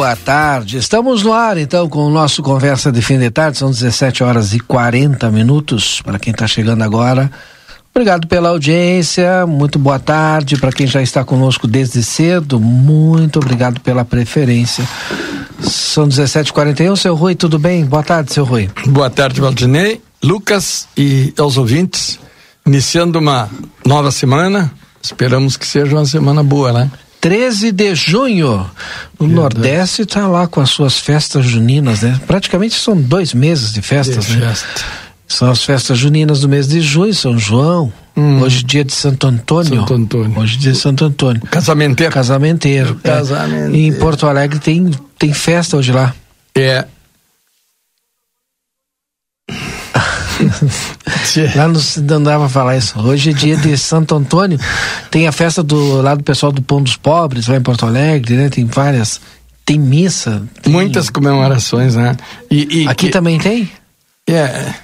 Boa tarde, estamos no ar então com o nosso Conversa de Fim de Tarde, são 17 horas e 40 minutos para quem está chegando agora. Obrigado pela audiência, muito boa tarde para quem já está conosco desde cedo, muito obrigado pela preferência. São 17h41, seu Rui, tudo bem? Boa tarde, seu Rui. Boa tarde, Valdinei, Lucas e aos ouvintes. Iniciando uma nova semana, esperamos que seja uma semana boa, né? 13 de junho. O Nordeste está lá com as suas festas juninas, né? Praticamente são dois meses de festas, de né? Festa. São as festas juninas do mês de junho, São João. Hum. Hoje dia de Santo Antônio. Santo Antônio. Hoje dia de Santo Antônio. Casamenteiro. Casamenteiro. É. Casamenteiro. E em Porto Alegre tem, tem festa hoje lá. É. Lá não dava pra falar isso. Hoje é dia de Santo Antônio. Tem a festa do lado do pessoal do Pão dos Pobres, lá em Porto Alegre, né? Tem várias. Tem missa. Tem... Muitas comemorações, né? E, e Aqui que... também tem? É.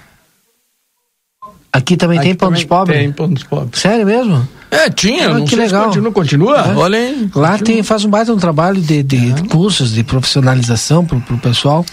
Aqui também Aqui tem Pão dos Pobres? Tem Pão dos Pobres. Sério mesmo? É, tinha, ah, que legal. continua, continua. É. Olha aí. Lá continua. tem, faz um baita um trabalho de, de é. cursos, de profissionalização pro, pro pessoal.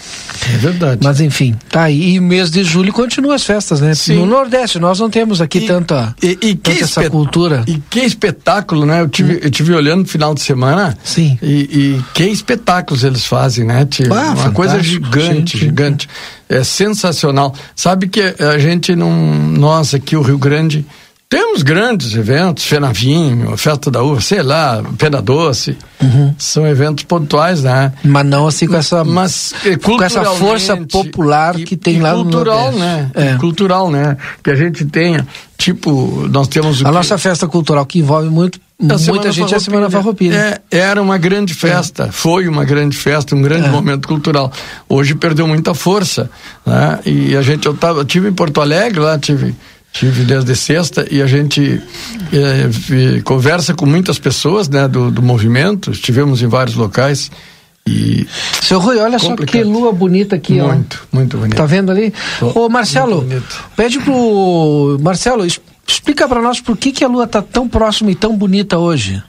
É verdade. Mas enfim, tá aí. E mês de julho continua as festas, né? Sim. No Nordeste, nós não temos aqui e, tanta, e, e tanta essa cultura. E que espetáculo, né? Eu tive, hum. eu tive olhando no final de semana. Sim. E, e que espetáculos eles fazem, né? Ah, uma coisa gigante, gigante. É sensacional. Sabe que a gente não. Nós aqui, o Rio Grande temos grandes eventos, Fenavinho, Festa da Uva, sei lá, Pena Doce. Uhum. São eventos pontuais, né? Mas não assim com essa, Mas, com essa força popular e, que tem lá cultural, no né? É. Cultural, né? Que a gente tenha, tipo, nós temos A que... nossa festa cultural que envolve muito muita gente é a Semana Farroupilha. É, era uma grande festa, é. foi uma grande festa, um grande é. momento cultural. Hoje perdeu muita força, né? E a gente, eu, tava, eu tive em Porto Alegre, lá tive Tive desde sexta e a gente é, conversa com muitas pessoas né, do, do movimento, estivemos em vários locais. E Seu Rui, olha complicado. só que lua bonita aqui, muito, ó. Muito, muito bonita. Tá vendo ali? Tô, Ô, Marcelo, pede pro. Marcelo, explica para nós por que, que a lua tá tão próxima e tão bonita hoje.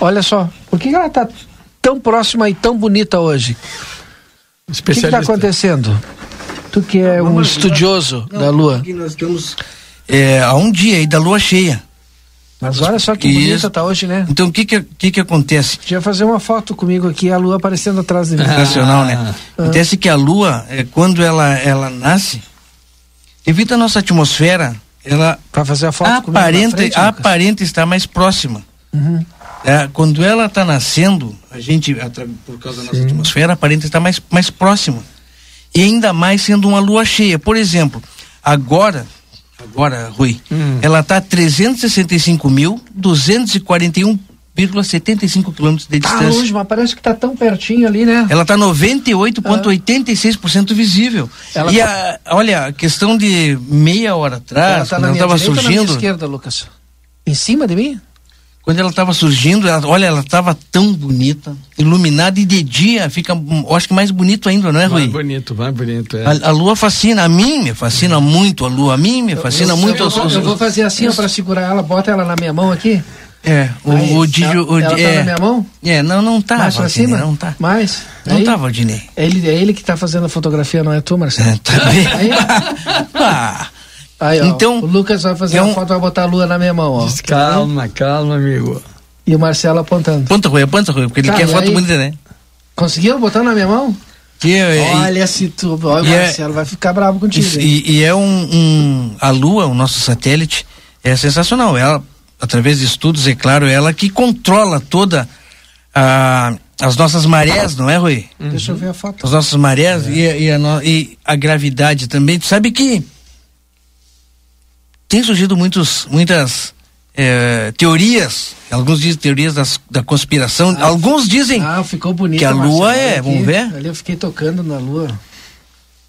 Olha só, por que, que ela tá tão próxima e tão bonita hoje? O que está acontecendo? Tu que é um estudioso não, da Lua. Nós estamos é, a um dia aí da Lua cheia. Mas olha só que bonita Isso. tá hoje, né? Então o que que, que que acontece? Podia fazer uma foto comigo aqui, a Lua aparecendo atrás de mim. Nacional, né? Ah. Acontece que a Lua, é, quando ela ela nasce, devido à nossa atmosfera, ela para fazer a foto aparenta frente, aparenta estar mais próxima. Uhum. É, quando ela está nascendo, a gente por causa da nossa Sim. atmosfera aparenta estar mais mais próxima e ainda mais sendo uma lua cheia. Por exemplo, agora, agora, Rui, hum. ela está a 365.241,75 quilômetros de distância. Ah, longe, mas parece que está tão pertinho ali, né? Ela está 98,86% visível. Ela e tá... a, olha, a questão de meia hora atrás, ela tá ela estava surgindo. Na minha esquerda, Lucas. Em cima de mim? Quando ela estava surgindo, ela, olha, ela estava tão bonita, iluminada e de dia fica, eu acho que mais bonito ainda, não é, Rui? Mais bonito, mais bonito, é. A, a, lua fascina, a mim me fascina muito a lua, a mim me fascina eu, muito. Eu, eu, eu, vou fazer assim para segurar ela, bota ela na minha mão aqui. É, o, Aí, o Didi. Ela, ela é, tá na minha mão? É, não, não tá. Mais pra cima? Não tá. Mais? Não Aí, tá, Valdinei. É ele, é ele que tá fazendo a fotografia, não é tu, Marcelo? É, também. Aí, ah, Aí, ó, então, o Lucas vai fazer é um... foto, vai botar a lua na minha mão, ó. Calma, calma, amigo. E o Marcelo apontando. Ponta, Rui, aponta, Rui, porque ele quer foto bonita, né? Conseguiu botar na minha mão? Que, olha, se tu. Olha, o é- Marcelo é, vai ficar bravo contigo. E, e, é um, um, A Lua, o nosso satélite, é sensacional. Ela, através de estudos, é claro, ela que controla toda a. As nossas marés, não é, Rui? Uhum. Deixa eu ver a foto. As nossas marés é. e, e, a no, e a gravidade também. Tu sabe que tem surgido muitos, muitas é, teorias, alguns dizem teorias das, da conspiração, ah, alguns dizem ah, ficou bonito, que a lua é, aqui, vamos ver? Ali eu fiquei tocando na lua.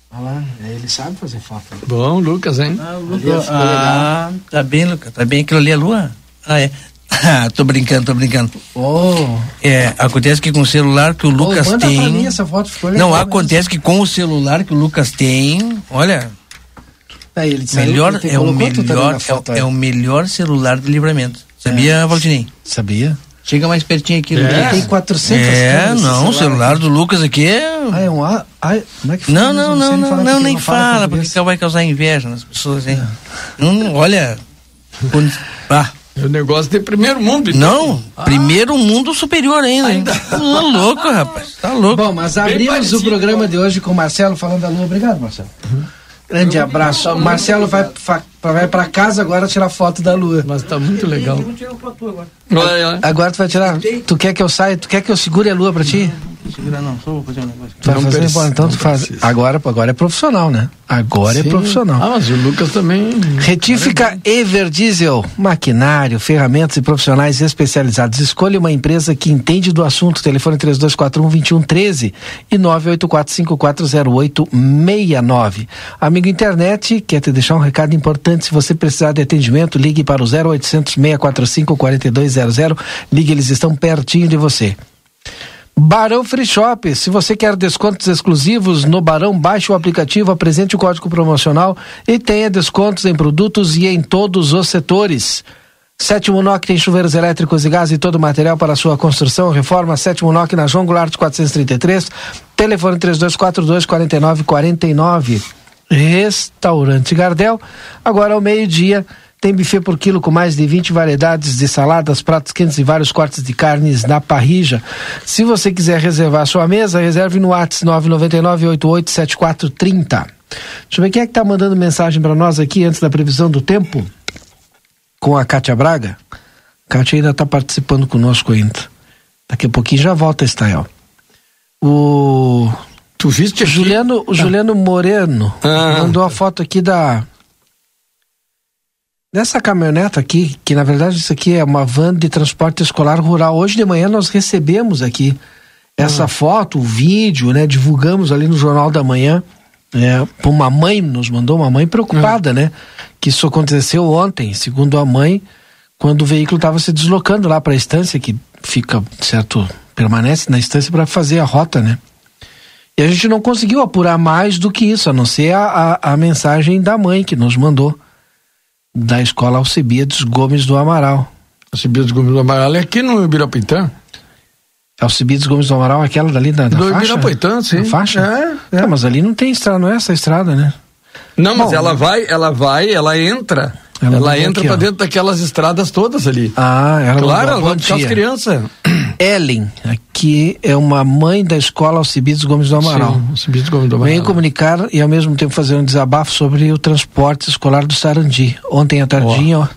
Olha lá, ele sabe fazer foto. Bom, Lucas, hein? Ah, Lucas, ah tá bem, Lucas, tá bem aquilo ali é a lua? Ah, é. tô brincando, tô brincando. Oh. É, acontece que com o celular que o Lucas oh, tem. Mim, essa foto ficou legal, Não, acontece mesmo. que com o celular que o Lucas tem, olha, Aí ele disse, melhor, é o melhor, é, é, o melhor celular de livramento. Sabia, é. Valdirinho? Sabia. Chega mais pertinho aqui. É. Tem 400 É, não, o celular do Lucas aqui é... Ah, é um A? Ah, como é que Não, não, não, não, não, nem fala, porque vai causar inveja nas pessoas, hein? É. Não, olha... Quando, ah, o negócio de primeiro mundo. Então. Não, ah. primeiro mundo superior ainda. ainda. Tá louco, rapaz. Tá louco. Bom, mas abrimos o programa de hoje com o Marcelo falando da Lua. Obrigado, Marcelo. Uhum. Grande abraço. O Marcelo vai, vai para casa agora tirar foto da lua. Mas tá muito legal. agora. Agora tu vai tirar. Tu quer que eu saia? Tu quer que eu segure a lua para ti? Segurar não, só vou fazer um negócio. Precisa, então tu faz. Agora, agora é profissional, né? Agora é Sim. é profissional. Ah, mas o Lucas também. Retífica é Everdiesel, maquinário, ferramentas e profissionais especializados. Escolha uma empresa que entende do assunto. Telefone 3241 2113 e 984540869. Amigo internet, quer te deixar um recado importante? Se você precisar de atendimento, ligue para o 0800 645 4200. Ligue, eles estão pertinho de você. Barão Free Shop. Se você quer descontos exclusivos no Barão, baixe o aplicativo, apresente o código promocional e tenha descontos em produtos e em todos os setores. Sétimo NOC tem chuveiros elétricos e gás e todo o material para sua construção. Reforma Sétimo NOC na João Goulart 433. Telefone 3242 4949. Restaurante Gardel. Agora ao meio-dia tem buffet por quilo com mais de 20 variedades de saladas, pratos quentes e vários cortes de carnes na parrija. Se você quiser reservar sua mesa, reserve no WhatsApp 999-887430. Deixa eu ver quem é que está mandando mensagem para nós aqui antes da previsão do tempo. Com a Kátia Braga. A Kátia ainda está participando conosco ainda. Daqui a pouquinho já volta, Estael. O. Tu viste o Juliano, o Juliano Moreno ah. mandou a foto aqui da Nessa caminhoneta aqui, que na verdade isso aqui é uma van de transporte escolar rural. Hoje de manhã nós recebemos aqui essa ah. foto, o vídeo, né? Divulgamos ali no Jornal da Manhã. É, uma mãe nos mandou, uma mãe preocupada, ah. né? Que isso aconteceu ontem, segundo a mãe, quando o veículo estava se deslocando lá para a estância, que fica, certo, permanece na estância para fazer a rota, né? E a gente não conseguiu apurar mais do que isso, a não ser a, a, a mensagem da mãe que nos mandou da escola Alcibiades Gomes do Amaral. Alcibiades Gomes do Amaral é aqui no Ibirapuitã? Alcibiades Gomes do Amaral, aquela dali da, da do faixa? Ibirapuitã, sim. Da faixa? É, é. é, mas ali não tem estrada, não é essa estrada, né? Não, mas Bom, ela vai, ela vai, ela entra. Ela, ela entra para dentro daquelas estradas todas ali. Ah, ela Claro, ela vai buscar as crianças. Ellen, aqui é uma mãe da escola Alcibiades Gomes do Amaral. Sim, Alcibiades Gomes do Amaral. Vem comunicar e ao mesmo tempo fazer um desabafo sobre o transporte escolar do Sarandi. Ontem à tardinha, ó,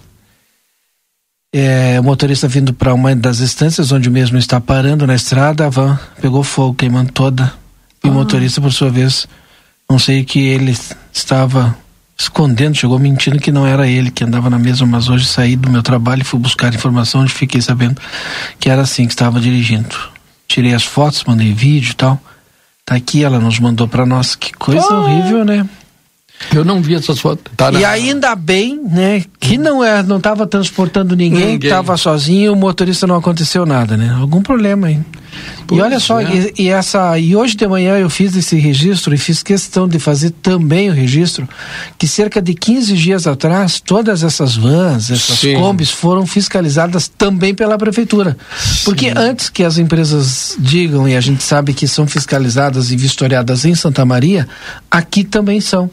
é, o motorista vindo para uma das estâncias onde o mesmo está parando na estrada, a van pegou fogo, queimando toda. E ah. o motorista, por sua vez, não sei que ele estava escondendo, chegou mentindo que não era ele que andava na mesma, mas hoje saí do meu trabalho e fui buscar informação onde fiquei sabendo que era assim que estava dirigindo. Tirei as fotos, mandei vídeo e tal. Tá aqui, ela nos mandou para nós. Que coisa horrível, né? Eu não vi essas fotos. Tá e ainda bem, né, que não é, não estava transportando ninguém, estava sozinho, o motorista não aconteceu nada, né? Algum problema aí. e olha só, é. e, e, essa e hoje de manhã eu fiz esse registro e fiz questão de fazer também o registro que cerca de 15 dias atrás todas essas vans, essas Sim. combis foram fiscalizadas também pela prefeitura. Sim. Porque antes que as empresas digam e a gente sabe que são fiscalizadas e vistoriadas em Santa Maria, aqui também são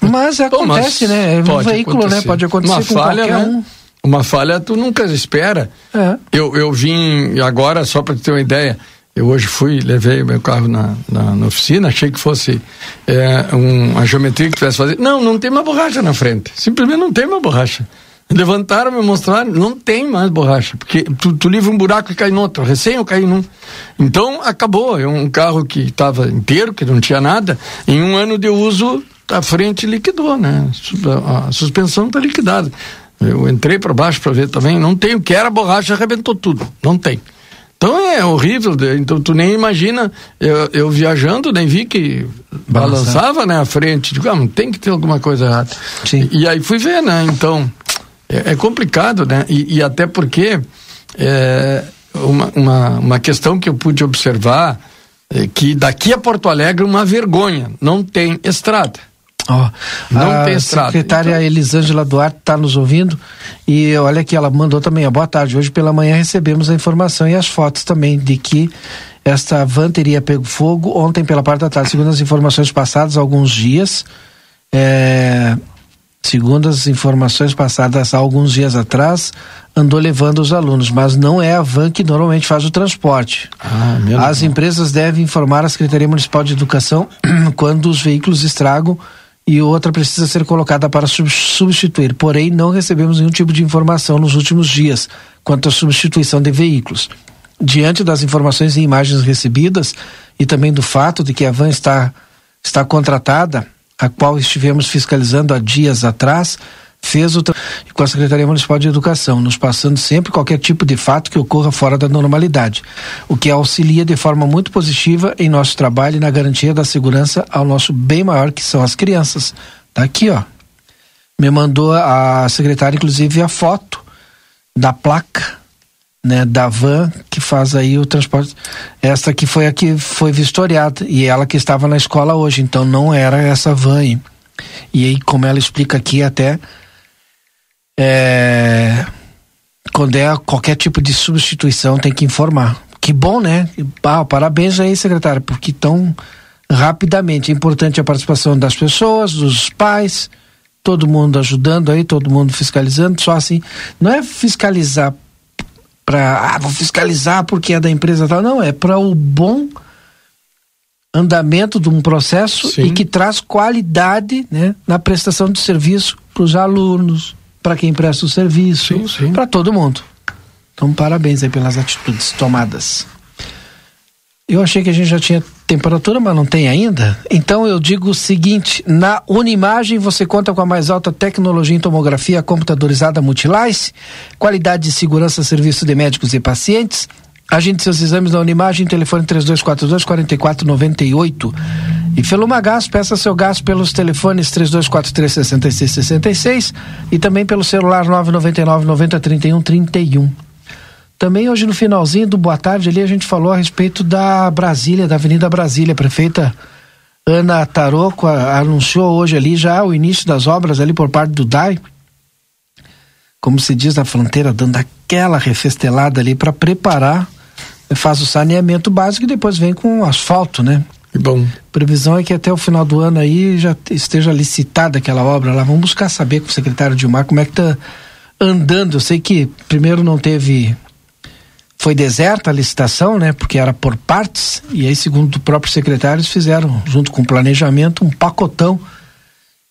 Mas acontece, Bom, mas né? É um veículo, acontecer. né? Pode acontecer Uma com falha, qualquer né? um. Uma falha tu nunca espera. É. Eu, eu vim agora, só para ter uma ideia, eu hoje fui, levei meu carro na, na, na oficina, achei que fosse é, um, uma geometria que tivesse fazer. Não, não tem uma borracha na frente. Simplesmente não tem uma borracha. Levantaram, me mostraram, não tem mais borracha, porque tu, tu livra um buraco e cai no outro. Recém eu caí num. Então acabou. É um carro que estava inteiro, que não tinha nada. Em um ano de uso, a frente liquidou, né? A, a suspensão está liquidada. Eu entrei para baixo para ver também, não tem o que era borracha, arrebentou tudo. Não tem. Então é horrível, então tu nem imagina, eu, eu viajando, nem vi que balançava, né, a frente, digo, ah, tem que ter alguma coisa errada. Sim. E, e aí fui ver, né, então, é, é complicado, né? E, e até porque é, uma, uma, uma questão que eu pude observar é que daqui a Porto Alegre uma vergonha, não tem estrada. Oh, não a tem estrada. secretária então... Elisângela Duarte está nos ouvindo e olha que ela mandou também a boa tarde. Hoje pela manhã recebemos a informação e as fotos também de que esta van teria pego fogo ontem pela parte da tarde. Segundo as informações passadas, alguns dias, é, segundo as informações passadas há alguns dias atrás, andou levando os alunos, mas não é a van que normalmente faz o transporte. Ah, as empresas devem informar a Secretaria Municipal de Educação quando os veículos estragam e outra precisa ser colocada para substituir. Porém, não recebemos nenhum tipo de informação nos últimos dias quanto à substituição de veículos. Diante das informações e imagens recebidas e também do fato de que a van está, está contratada, a qual estivemos fiscalizando há dias atrás, fez o com a Secretaria Municipal de Educação, nos passando sempre qualquer tipo de fato que ocorra fora da normalidade, o que auxilia de forma muito positiva em nosso trabalho e na garantia da segurança ao nosso bem maior que são as crianças. Tá aqui, ó. Me mandou a secretária inclusive a foto da placa né, da van que faz aí o transporte. Essa que foi a que foi vistoriada e ela que estava na escola hoje, então não era essa van aí. E aí, como ela explica aqui até, é, quando é qualquer tipo de substituição tem que informar. Que bom, né? Ah, parabéns aí, secretário, porque tão rapidamente é importante a participação das pessoas, dos pais, todo mundo ajudando aí, todo mundo fiscalizando, só assim, não é fiscalizar para ah, vou fiscalizar porque é da empresa tal. Não, é para o bom andamento de um processo Sim. e que traz qualidade né, na prestação de serviço para os alunos, para quem presta o serviço, para todo mundo. Então, parabéns aí pelas atitudes tomadas. Eu achei que a gente já tinha temperatura, mas não tem ainda. Então eu digo o seguinte: na Unimagem você conta com a mais alta tecnologia em tomografia computadorizada Multilice, qualidade de segurança, serviço de médicos e pacientes. Agende seus exames na Unimagem, telefone 3242 4498. E Feluma Gás, peça seu gás pelos telefones 3243 6666 e também pelo celular 999 90 31 31. Também hoje no finalzinho do Boa Tarde ali a gente falou a respeito da Brasília, da Avenida Brasília. Prefeita Ana Taroco anunciou hoje ali já o início das obras ali por parte do DAI. Como se diz na fronteira, dando aquela refestelada ali para preparar, faz o saneamento básico e depois vem com asfalto, né? Bom. Previsão é que até o final do ano aí já esteja licitada aquela obra lá. Vamos buscar saber com o secretário Dilmar como é que tá andando. Eu sei que primeiro não teve foi deserta a licitação, né? Porque era por partes, e aí, segundo o próprio secretário, eles fizeram, junto com o planejamento, um pacotão.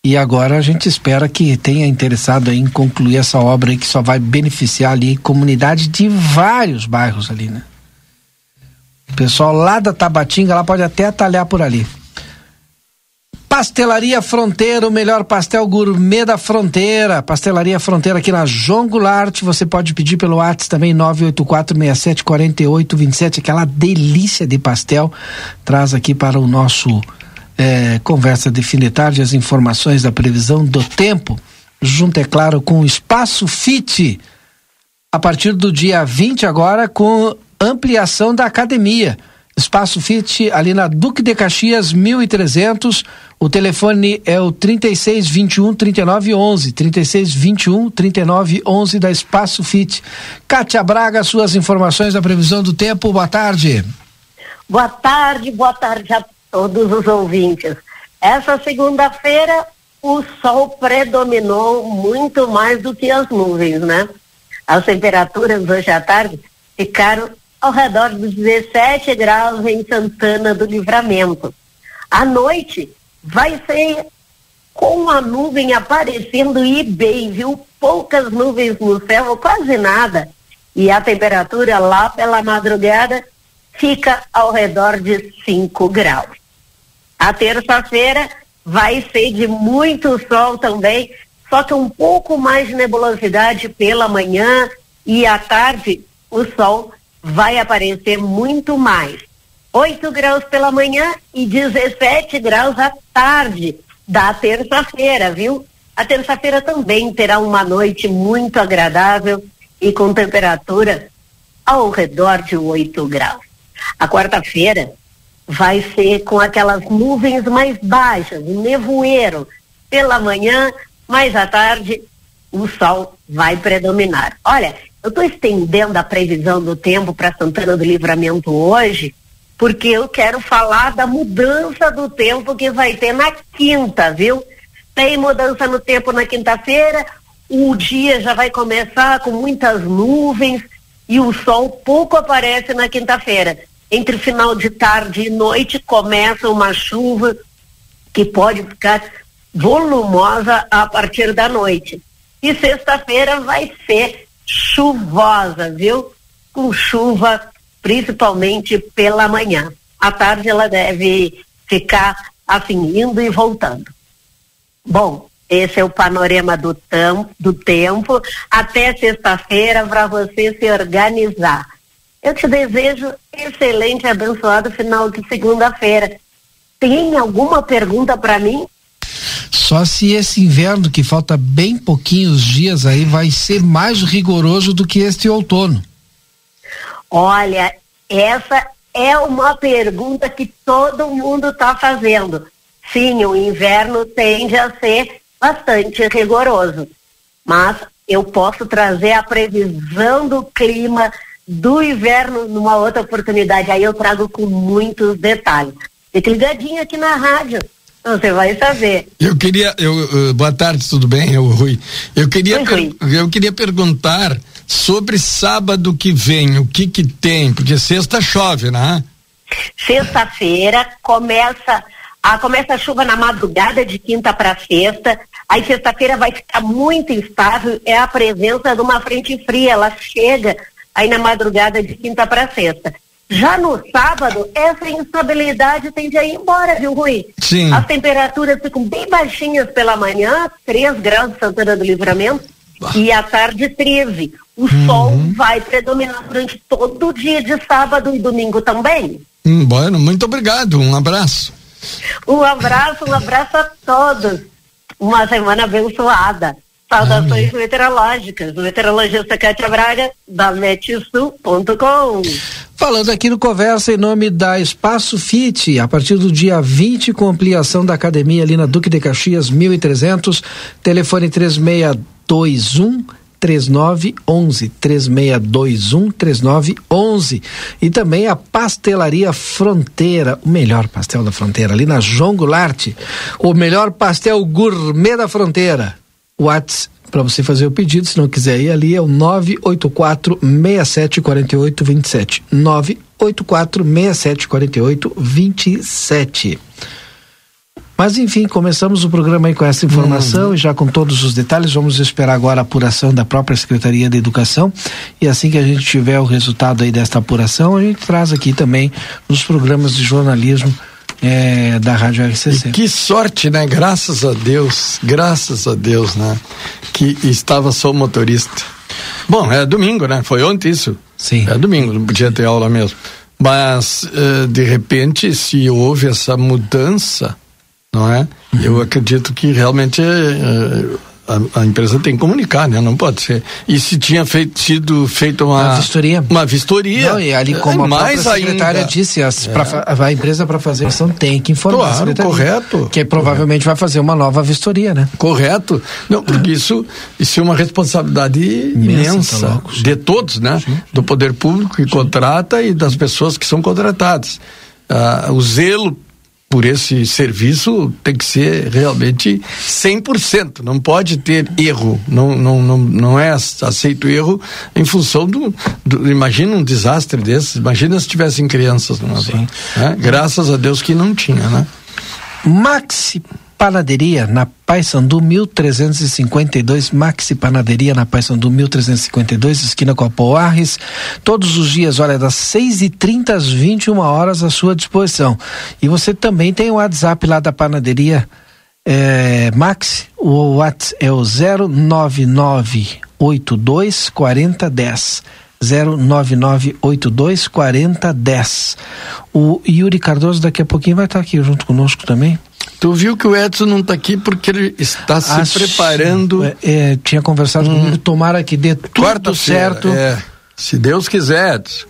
E agora a gente espera que tenha interessado em concluir essa obra aí que só vai beneficiar ali comunidade de vários bairros ali, né? Pessoal lá da Tabatinga lá pode até atalhar por ali. Pastelaria Fronteira, o melhor pastel gourmet da fronteira. Pastelaria Fronteira aqui na João Goulart. Você pode pedir pelo WhatsApp também, 984-674827. Aquela delícia de pastel. Traz aqui para o nosso é, Conversa de Fim de Tarde as informações da previsão do tempo. Junto, é claro, com o Espaço Fit. A partir do dia 20 agora, com ampliação da academia. Espaço Fit ali na Duque de Caxias 1300. O telefone é o 3621 3911. 3621 3911 da Espaço Fit. Kátia Braga, suas informações da previsão do tempo. Boa tarde. Boa tarde, boa tarde a todos os ouvintes. Essa segunda-feira o sol predominou muito mais do que as nuvens, né? As temperaturas hoje à tarde ficaram ao redor dos 17 graus em Santana do Livramento. À noite vai ser com a nuvem aparecendo e bem, viu? Poucas nuvens no céu, quase nada. E a temperatura lá pela madrugada fica ao redor de 5 graus. A terça-feira vai ser de muito sol também, só que um pouco mais de nebulosidade pela manhã e à tarde o sol vai aparecer muito mais. 8 graus pela manhã e 17 graus à tarde da terça-feira, viu? A terça-feira também terá uma noite muito agradável e com temperatura ao redor de 8 graus. A quarta-feira vai ser com aquelas nuvens mais baixas, nevoeiro. Pela manhã, mais à tarde, o sol vai predominar. Olha, eu estou estendendo a previsão do tempo para Santana do Livramento hoje, porque eu quero falar da mudança do tempo que vai ter na quinta, viu? Tem mudança no tempo na quinta-feira, o dia já vai começar com muitas nuvens e o sol pouco aparece na quinta-feira entre final de tarde e noite começa uma chuva que pode ficar volumosa a partir da noite. E sexta-feira vai ser chuvosa, viu? Com chuva principalmente pela manhã. À tarde ela deve ficar assim, indo e voltando. Bom, esse é o panorama do, tam, do tempo. Até sexta-feira para você se organizar. Eu te desejo excelente abençoado final de segunda-feira. Tem alguma pergunta para mim? Só se esse inverno, que falta bem pouquinhos dias aí, vai ser mais rigoroso do que este outono. Olha, essa é uma pergunta que todo mundo está fazendo. Sim, o inverno tende a ser bastante rigoroso, mas eu posso trazer a previsão do clima do inverno numa outra oportunidade. Aí eu trago com muitos detalhes. Fique ligadinho aqui na rádio. Você vai saber. Eu queria, eu, uh, boa tarde, tudo bem, eu, Rui. Eu queria, Oi, Rui. eu queria perguntar sobre sábado que vem, o que que tem, porque sexta chove, né? Sexta-feira começa a começa a chuva na madrugada de quinta para sexta. Aí sexta-feira vai ficar muito instável, é a presença de uma frente fria, ela chega aí na madrugada de quinta para sexta. Já no sábado, essa instabilidade tende a ir embora, viu, Rui? Sim. As temperaturas ficam bem baixinhas pela manhã, 3 graus Santana do Livramento, bah. e à tarde 13. O uhum. sol vai predominar durante todo o dia de sábado e domingo também. Hum, bueno, muito obrigado. Um abraço. Um abraço, um abraço a todos. Uma semana abençoada. Saudações Amém. meteorológicas. Meteorologista Cátia Braga, da metsul.com. Falando aqui no Conversa em nome da Espaço Fit, a partir do dia 20, com ampliação da academia ali na Duque de Caxias, 1300, telefone 3621 3911 3621 3911 e também a Pastelaria Fronteira, o melhor pastel da fronteira ali na João Goulart, o melhor pastel gourmet da fronteira WhatsApp para você fazer o pedido, se não quiser ir ali, é o 984 67 48 27. 984 67 48 27. Mas enfim, começamos o programa aí com essa informação hum. e já com todos os detalhes. Vamos esperar agora a apuração da própria Secretaria de Educação e assim que a gente tiver o resultado aí desta apuração, a gente traz aqui também nos programas de jornalismo é, da Rádio RCC. E que sorte, né? Graças a Deus, graças a Deus, né? Que estava só o motorista. Bom, é domingo, né? Foi ontem isso. Sim. É domingo, não podia ter aula mesmo. Mas, uh, de repente, se houve essa mudança, não é? Uhum. Eu acredito que realmente uh, a, a, empresa tem que comunicar, né? Não pode ser. E se tinha feito, sido feita uma, uma vistoria. Uma vistoria. Não, e ali como é, a mais secretária ainda. disse, as, é. pra, a empresa para fazer ação tem que informar claro, a correto. Que provavelmente vai fazer uma nova vistoria, né? Correto. Não, porque é. isso, isso é uma responsabilidade imensa, tá louco, de todos, né? Sim. Do poder público que sim. contrata e das pessoas que são contratadas. Ah, o zelo por esse serviço tem que ser realmente 100%, não pode ter erro, não, não, não, não é aceito erro em função do, do imagina um desastre desses, imagina se tivessem crianças numa Sim. Né? Graças a Deus que não tinha, né? Maxi Panaderia na Paysandu 1352, Maxi Panaderia na Paysandu 1352, esquina com a. Todos os dias, olha, das 6h30 às 21 horas à sua disposição. E você também tem o WhatsApp lá da panaderia é, Maxi, o WhatsApp é o 09982 4010. 09982 4010. O Yuri Cardoso daqui a pouquinho vai estar aqui junto conosco também. Tu viu que o Edson não está aqui porque ele está se Acho, preparando. É, é, tinha conversado hum, comigo, tomara que dê tudo certo. É, se Deus quiser, Edson.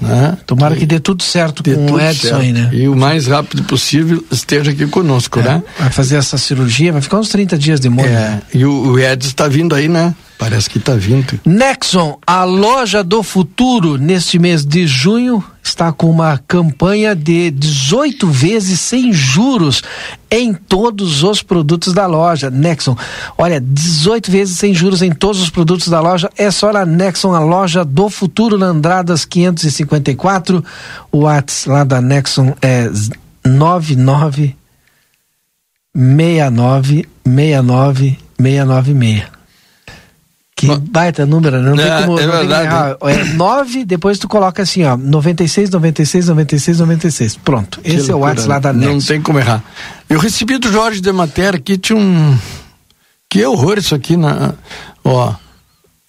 Né? Tomara que dê tudo certo dê com o Edson certo. aí, né? E o mais rápido possível esteja aqui conosco, é, né? Vai fazer essa cirurgia, vai ficar uns 30 dias de molho. É, e o, o Edson está vindo aí, né? Parece que está vindo. Nexon, a loja do futuro, neste mês de junho, está com uma campanha de 18 vezes sem juros em todos os produtos da loja. Nexon, olha, 18 vezes sem juros em todos os produtos da loja. É só na Nexon, a loja do futuro, na Andradas 554. O WhatsApp lá da Nexon é 99 69 69 696. Que baita número, né? não é, tem como. É verdade. Tem é 9, depois tu coloca assim, ó, 96, 96, 96, 96. Pronto. Que Esse loucura. é o WhatsApp lá da Nex. Não tem como errar. Eu recebi do Jorge de Matéria aqui, tinha um. Que horror isso aqui na. Ó.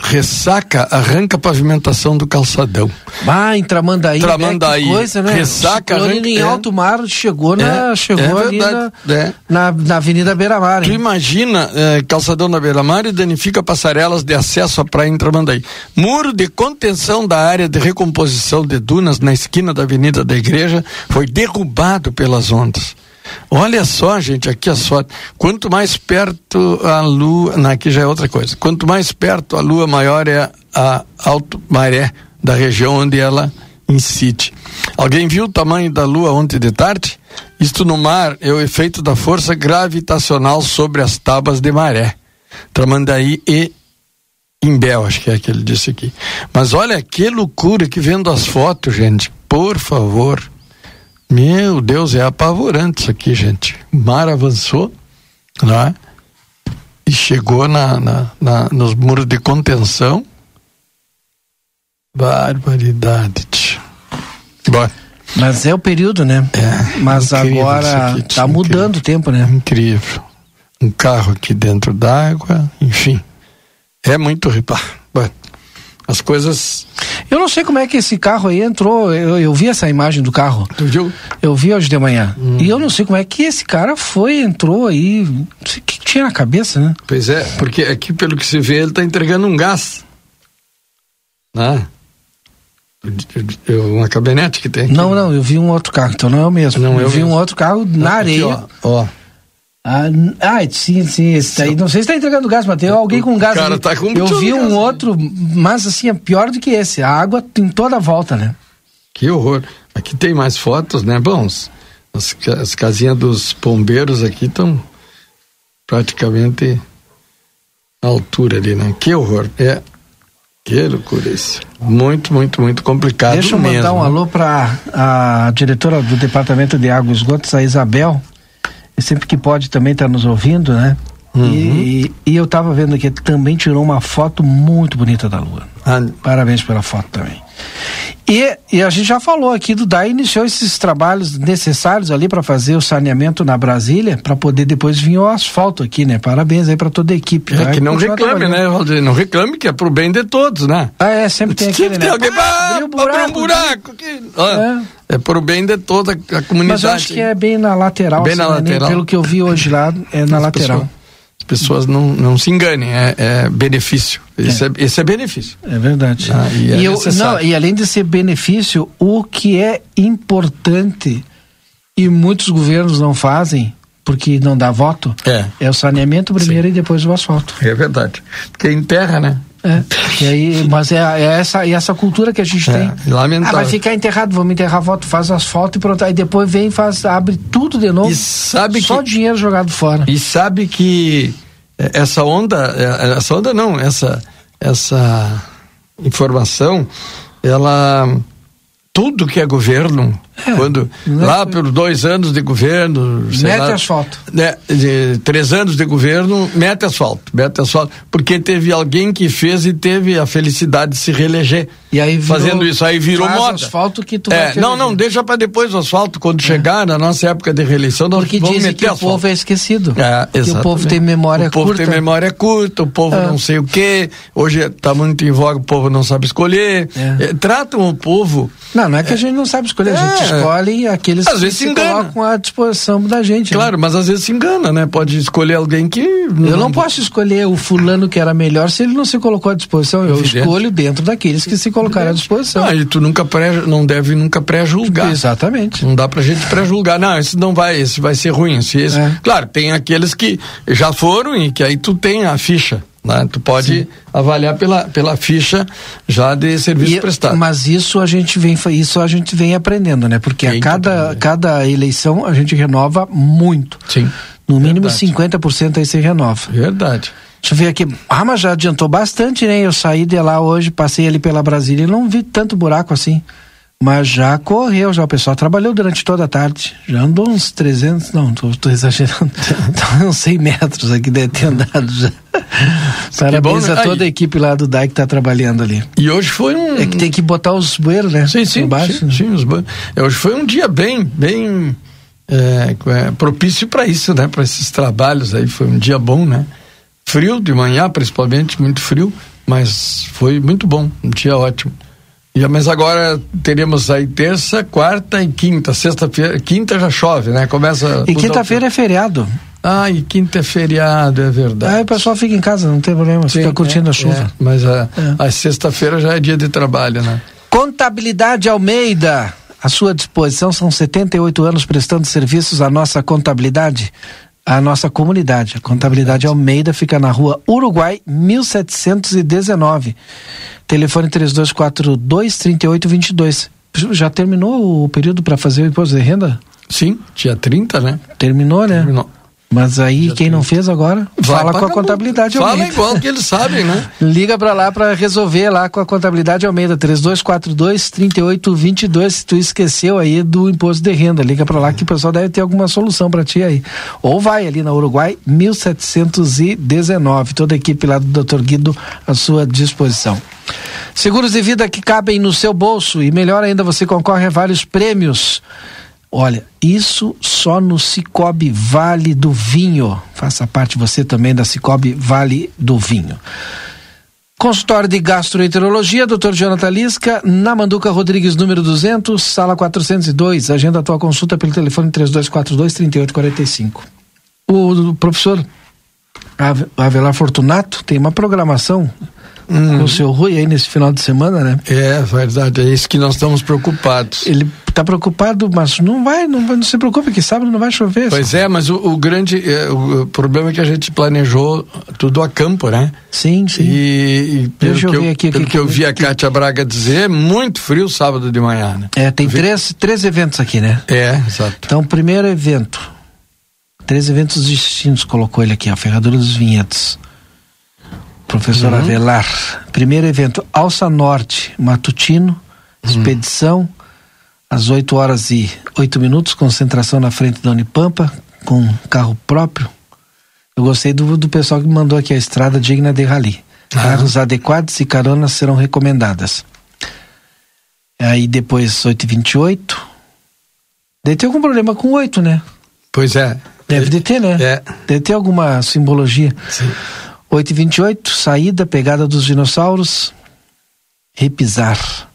Ressaca arranca a pavimentação do calçadão. Ah, em Tramandaí, Tramandaí né? coisa, né? Ressaca arranca... em é. alto mar, chegou, na, é, chegou é ali na, é. na, na, Avenida Beira Mar. Tu imagina é, calçadão na Beira Mar e danifica passarelas de acesso à praia em Tramandaí. Muro de contenção da área de recomposição de dunas na esquina da Avenida da Igreja foi derrubado pelas ondas. Olha só, gente, aqui a sorte. Quanto mais perto a lua. Não, aqui já é outra coisa. Quanto mais perto a lua, maior é a alto maré da região onde ela incide. Alguém viu o tamanho da lua ontem de tarde? Isto no mar é o efeito da força gravitacional sobre as tábuas de maré. Tramandaí e Imbel, acho que é que ele disse aqui. Mas olha que loucura que vendo as fotos, gente. Por favor. Meu Deus, é apavorante isso aqui, gente. O mar avançou, não é? E chegou na, na, na nos muros de contenção. Barbaridade. Bora. Mas é o período, né? É, Mas agora aqui, tá mudando o tempo, né? Incrível. Um carro aqui dentro d'água, enfim. É muito ripar. As coisas eu não sei como é que esse carro aí entrou. Eu, eu vi essa imagem do carro. Tu viu? Eu vi hoje de manhã. Hum. E eu não sei como é que esse cara foi, entrou aí. Não sei o que tinha na cabeça, né? Pois é, porque aqui, pelo que se vê, ele está entregando um gás. Né? Uma caminhonete que tem. Aqui. Não, não, eu vi um outro carro, então não é o mesmo. Não, eu, eu vi mesmo. um outro carro na não, areia. Aqui, ó, ó. Ah, ah, sim, sim, esse daí. Não sei se está entregando gás, mas tem alguém com gás. Cara, ali. tá com Eu vi um gás, outro, mas assim, é pior do que esse. A água em toda a volta, né? Que horror. Aqui tem mais fotos, né? Bons, as, as casinhas dos bombeiros aqui estão praticamente à altura ali, né? Que horror. É. Que loucura isso. Muito, muito, muito complicado. Deixa eu mesmo. mandar um alô para a diretora do Departamento de Água e Esgotos, a Isabel sempre que pode também está nos ouvindo, né? Uhum. E, e, eu estava vendo aqui, também tirou uma foto muito bonita da Lua. Ah. Parabéns pela foto também. E, e, a gente já falou aqui do DAI iniciou esses trabalhos necessários ali para fazer o saneamento na Brasília, para poder depois vir o asfalto aqui, né? Parabéns aí para toda a equipe. É, que não reclame, né, Valdir? Não reclame que é pro bem de todos, né? Ah, é, sempre tem aquele, né? Alguém, ah, abriu um buraco. Um buraco aqui. Ah, é. é pro bem de toda a comunidade. Mas eu acho que é bem na lateral. Bem na assim, lateral. Pelo que eu vi hoje lá, é na As lateral. Pessoas pessoas não, não se enganem, é, é benefício. Esse é. é. esse é benefício. É verdade. Ah, e, é e, eu, não, e além de ser benefício, o que é importante e muitos governos não fazem, porque não dá voto, é, é o saneamento primeiro Sim. e depois o asfalto. É verdade. Porque enterra, né? É. E aí, mas é, é essa, é essa cultura que a gente É, tem. lamentável. Ah, vai ficar enterrado, vamos enterrar a foto, faz asfalto e pronto. Aí depois vem, faz, abre tudo de novo. E sabe Só que- dinheiro jogado fora. E sabe que eh, essa onda, eh, essa onda não, essa, essa informação, ela tudo que é governo, quando né? lá pelos dois anos de governo, Mete lá, asfalto. né, de três anos de governo, mete asfalto, mete asfalto, porque teve alguém que fez e teve a felicidade de se reeleger. E aí virou- fazendo isso aí virou moda. asfalto que tu é, não, não, deixa para depois o asfalto quando chegar na nossa época de reeleição, nós Porque vamos dizem meter que o asfalto. povo é esquecido. É, o povo tem memória O povo curta. tem memória curta, o povo É. não sei o quê. Hoje está muito em voga, o povo não sabe escolher. É. Eh, tratam o povo. Não, não é que a gente não sabe escolher, a gente É. escolhe aqueles Às que vezes se engana. colocam à disposição da gente. né? Claro, mas às vezes se engana, né? Pode escolher alguém que. Eu não posso escolher o fulano que era melhor se ele não se colocou à disposição. Eu Evidente. escolho dentro daqueles que se colocaram à disposição. Ah, e tu nunca pré, não deve nunca pré-julgar. Exatamente. Não dá pra gente pré-julgar. Não, esse não vai, esse vai ser ruim. Esse, esse- É. Claro, tem aqueles que já foram e que aí tu tem a ficha. Né? Tu pode avaliar pela, pela ficha já de serviço E- prestado. mas isso a gente vem isso a gente vem aprendendo, né? Porque a cada, cada eleição a gente renova muito. Sim. No mínimo Verdade. 50% aí se renova. Verdade. Deixa eu ver aqui. Ah, mas já adiantou bastante, né? Eu saí de lá hoje, passei ali pela Brasília e não vi tanto buraco assim. Mas já correu, já o pessoal trabalhou durante toda a tarde. Já andou uns 300, não, tô, tô exagerando. Tá uns 100 metros aqui deve ter andado já. Parabéns bom, né? a toda a equipe lá do DAI que tá trabalhando ali. E hoje foi um. É que tem que botar os bueiros, né? Sim, sim, baixo, sim, né? sim, os ban- é, Hoje foi um dia bem, bem é, é, propício para isso, né? Para esses trabalhos aí, foi um dia bom, né? Frio de manhã, principalmente, muito frio, mas foi muito bom, um dia ótimo. E, mas agora teremos aí terça, quarta e quinta. Sexta-feira, quinta já chove, né? Começa. E quinta-feira é feriado. Ah, e quinta é feriado, é verdade. Aí o pessoal fica em casa, não tem problema, fica Sim, curtindo é, a chuva. é, mas a, É. a sexta-feira já é dia de trabalho, né? Contabilidade Almeida, à sua disposição são 78 anos prestando serviços à nossa contabilidade, à nossa comunidade. A Contabilidade Almeida fica na rua Uruguai, 1719. Telefone 3242 3822. Já terminou o período para fazer o imposto de renda? Sim, dia 30, né? Terminou, né? Terminou. Mas aí quem não fez agora, Vai fala com a contabilidade Fala Almeida. igual que eles sabem, né? Liga pra lá pra resolver lá com a contabilidade Almeida 3242 3822 se tu esqueceu aí do imposto de renda, liga pra lá que o pessoal deve ter alguma solução pra ti aí. Ou vai ali na Uruguai 1719, toda a equipe lá do Dr. Guido à sua disposição. Seguros de vida que cabem no seu bolso e melhor ainda você concorre a vários prêmios. Olha, isso só no Cicobi Vale do Vinho. Faça parte você também da Cicobi Vale do Vinho. Consultório de Gastroenterologia, Dr. Jonathan Lisca, na Manduca Rodrigues, número 200, sala 402. Agenda a tua consulta pelo telefone 3242-3845. O, professor Ave- Avelar Fortunato tem uma programação com o seu Rui aí nesse final de semana, né? É verdade, é isso que nós estamos preocupados. Ele tá preocupado, mas não vai, não, vai, não se preocupe que sábado não vai chover. Pois é, mas o, o grande é, o, problema é que a gente planejou tudo a campo, né? Sim, sim. E, e pelo, Deixa eu que, ver eu, aqui pelo que que eu vi a Cátia Braga dizer, é muito frio sábado de manhã, né? É, tem três, três eventos aqui, né? É, exato. Então, primeiro evento. Três eventos distintos colocou ele aqui, a Ferradura dos Vinhedos. Professor Uhum. Avelar. Primeiro evento, Alça Norte, Matutino, Uhum. Às 8 horas e 8 minutos, concentração na frente da Unipampa, com carro próprio. Eu gostei do, do pessoal que mandou aqui a estrada digna de rally. Ah. Carros adequados e caronas serão recomendadas. Aí depois 8h28. Deve ter algum problema com 8, né? Pois é. Deve de ter, né? É. Deve ter alguma simbologia. Sim. 8h28, saída, pegada dos dinossauros, repisar.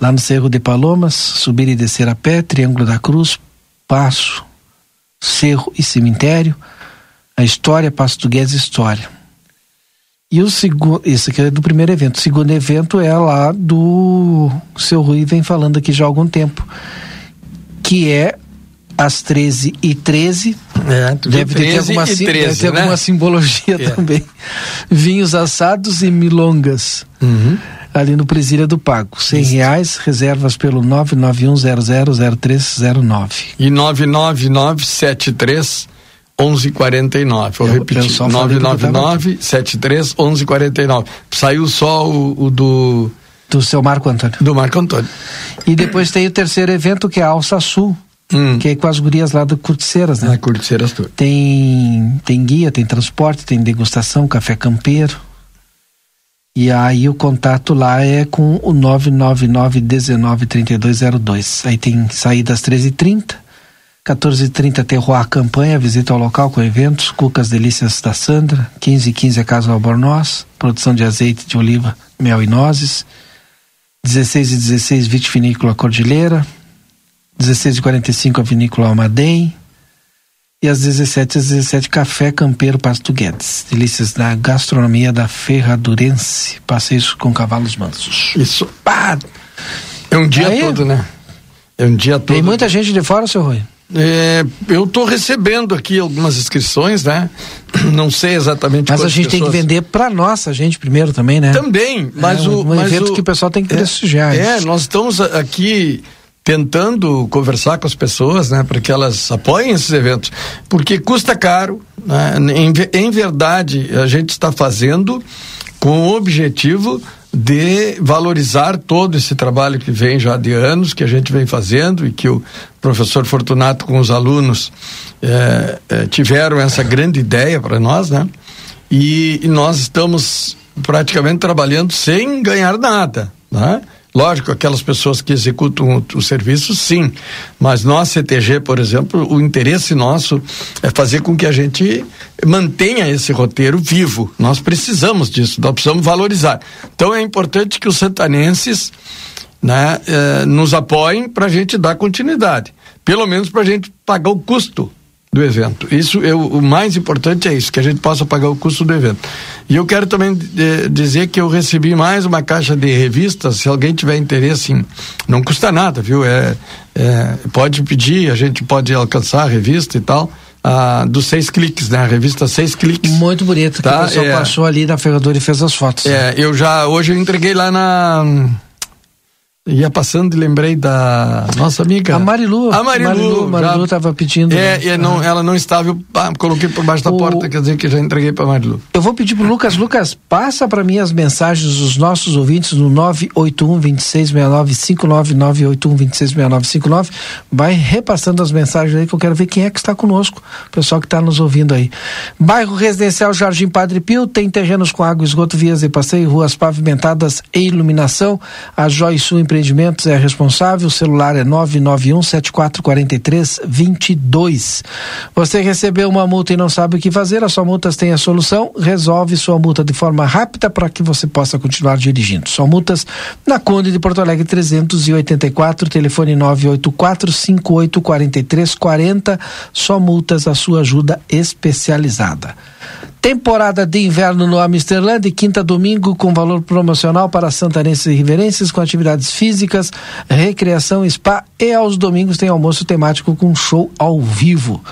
Lá no Cerro de Palomas, subir e descer a pé, Triângulo da Cruz, Passo, Cerro e Cemitério, a história, Passo do Guedes História. E o segundo, esse aqui é do primeiro evento. O segundo evento é lá do seu Rui, vem falando aqui já há algum tempo, que é às 13h13, É, tu deve ter, 13 alguma, e sim- 13, deve ter né? alguma simbologia É. também. Vinhos assados e milongas. Uhum. Ali no Presília do Pago. 100 reais, reservas pelo 991000309. E 99973 1149. Vou Eu- repetir. eu só falei porque eu tava 999 73 1149. Saiu só o, o do, Do seu Marco Antônio. do Marco Antônio. E depois tem o terceiro evento, que é a Alça Sul, Hum. que é com as gurias lá do Curticeiras, né? Na Curticeiras Tour. Tem, tem guia, tem transporte, tem degustação, café campeiro. E aí o contato lá é com o 999-193202. Aí tem saída às 13h30, 14h30 Terroir Campanha, visita ao local com eventos, Cucas Delícias da Sandra, 15h15 é Casa Albornoz, produção de azeite de oliva, mel e nozes, 16 e 16 Vitivinícola Cordilheira, 16 e 45 a Vinícola Almaden, e às 17 às 17 Café Campeiro Pasto Guedes. Delícias da gastronomia da Ferradurense. Passeios com cavalos mansos. Isso. Pá! É um dia Aí? todo, né? É um dia todo. Tem muita gente de fora, seu Rui? É, eu estou recebendo aqui algumas inscrições, né? Não sei exatamente Mas a gente tem que pessoas- vender pra nossa gente primeiro também, né? Também, mas É o. um mas evento o- que o pessoal tem que prestigiar. É, nós estamos aqui tentando conversar com as pessoas, né, para que elas apoiem esses eventos, porque custa caro. Né? Em, em verdade, a gente está fazendo com o objetivo de valorizar todo esse trabalho que vem já de anos, que a gente vem fazendo e que o professor Fortunato com os alunos eh, eh, tiveram essa grande ideia para nós, né? E, e nós estamos praticamente trabalhando sem ganhar nada, né? Lógico, aquelas pessoas que executam o, o serviço, sim. Mas nós, CTG, por exemplo, o interesse nosso é fazer com que a gente mantenha esse roteiro vivo. Nós precisamos disso, nós precisamos valorizar. Então é importante que os santanenses né, eh, nos apoiem para a gente dar continuidade. Pelo menos para a gente pagar o custo do evento. Isso eu, o mais importante é isso, que a gente possa pagar o custo do evento. E eu quero também eh, dizer que eu recebi mais uma caixa de revistas, se alguém tiver interesse em, não custa nada, viu? É, é, pode pedir, a gente pode alcançar a revista e tal, ah, dos seis cliques, né? A revista seis cliques. Muito bonito, Tá, que o pessoal é. passou ali na ferradura e fez as fotos. É, eu já, hoje eu entreguei lá na ia passando e lembrei da nossa amiga. A Marilu. A Marilu. Marilu, Marilu já- tava pedindo. É, né? e não, ela não estava, eu ah, coloquei por baixo da O- porta, quer dizer que já entreguei para Marilu. Eu vou pedir pro Lucas, Lucas, passa para mim as mensagens dos nossos ouvintes no 981 2669 59 981 2669 59. Vai repassando as mensagens aí que eu quero ver quem é que está conosco, o pessoal que está nos ouvindo aí. Bairro Residencial Jardim Padre Pio tem terrenos com água, esgoto, vias de passeio, ruas pavimentadas e iluminação. A Joy Sul Empreendimentos é responsável, o celular é 991 7443 22. Você recebeu uma multa e não sabe o que fazer, a sua multas tem a solução, resolve sua multa de forma rápida para que você possa continuar dirigindo. Só multas na Conde de Porto Alegre 384, telefone 984 5843 40, só multas a sua ajuda especializada. Temporada de inverno no Amsterland, de quinta a domingo, com valor promocional para santarenses e riverenses, com atividades físicas, recreação, spa e aos domingos tem almoço temático com show ao vivo.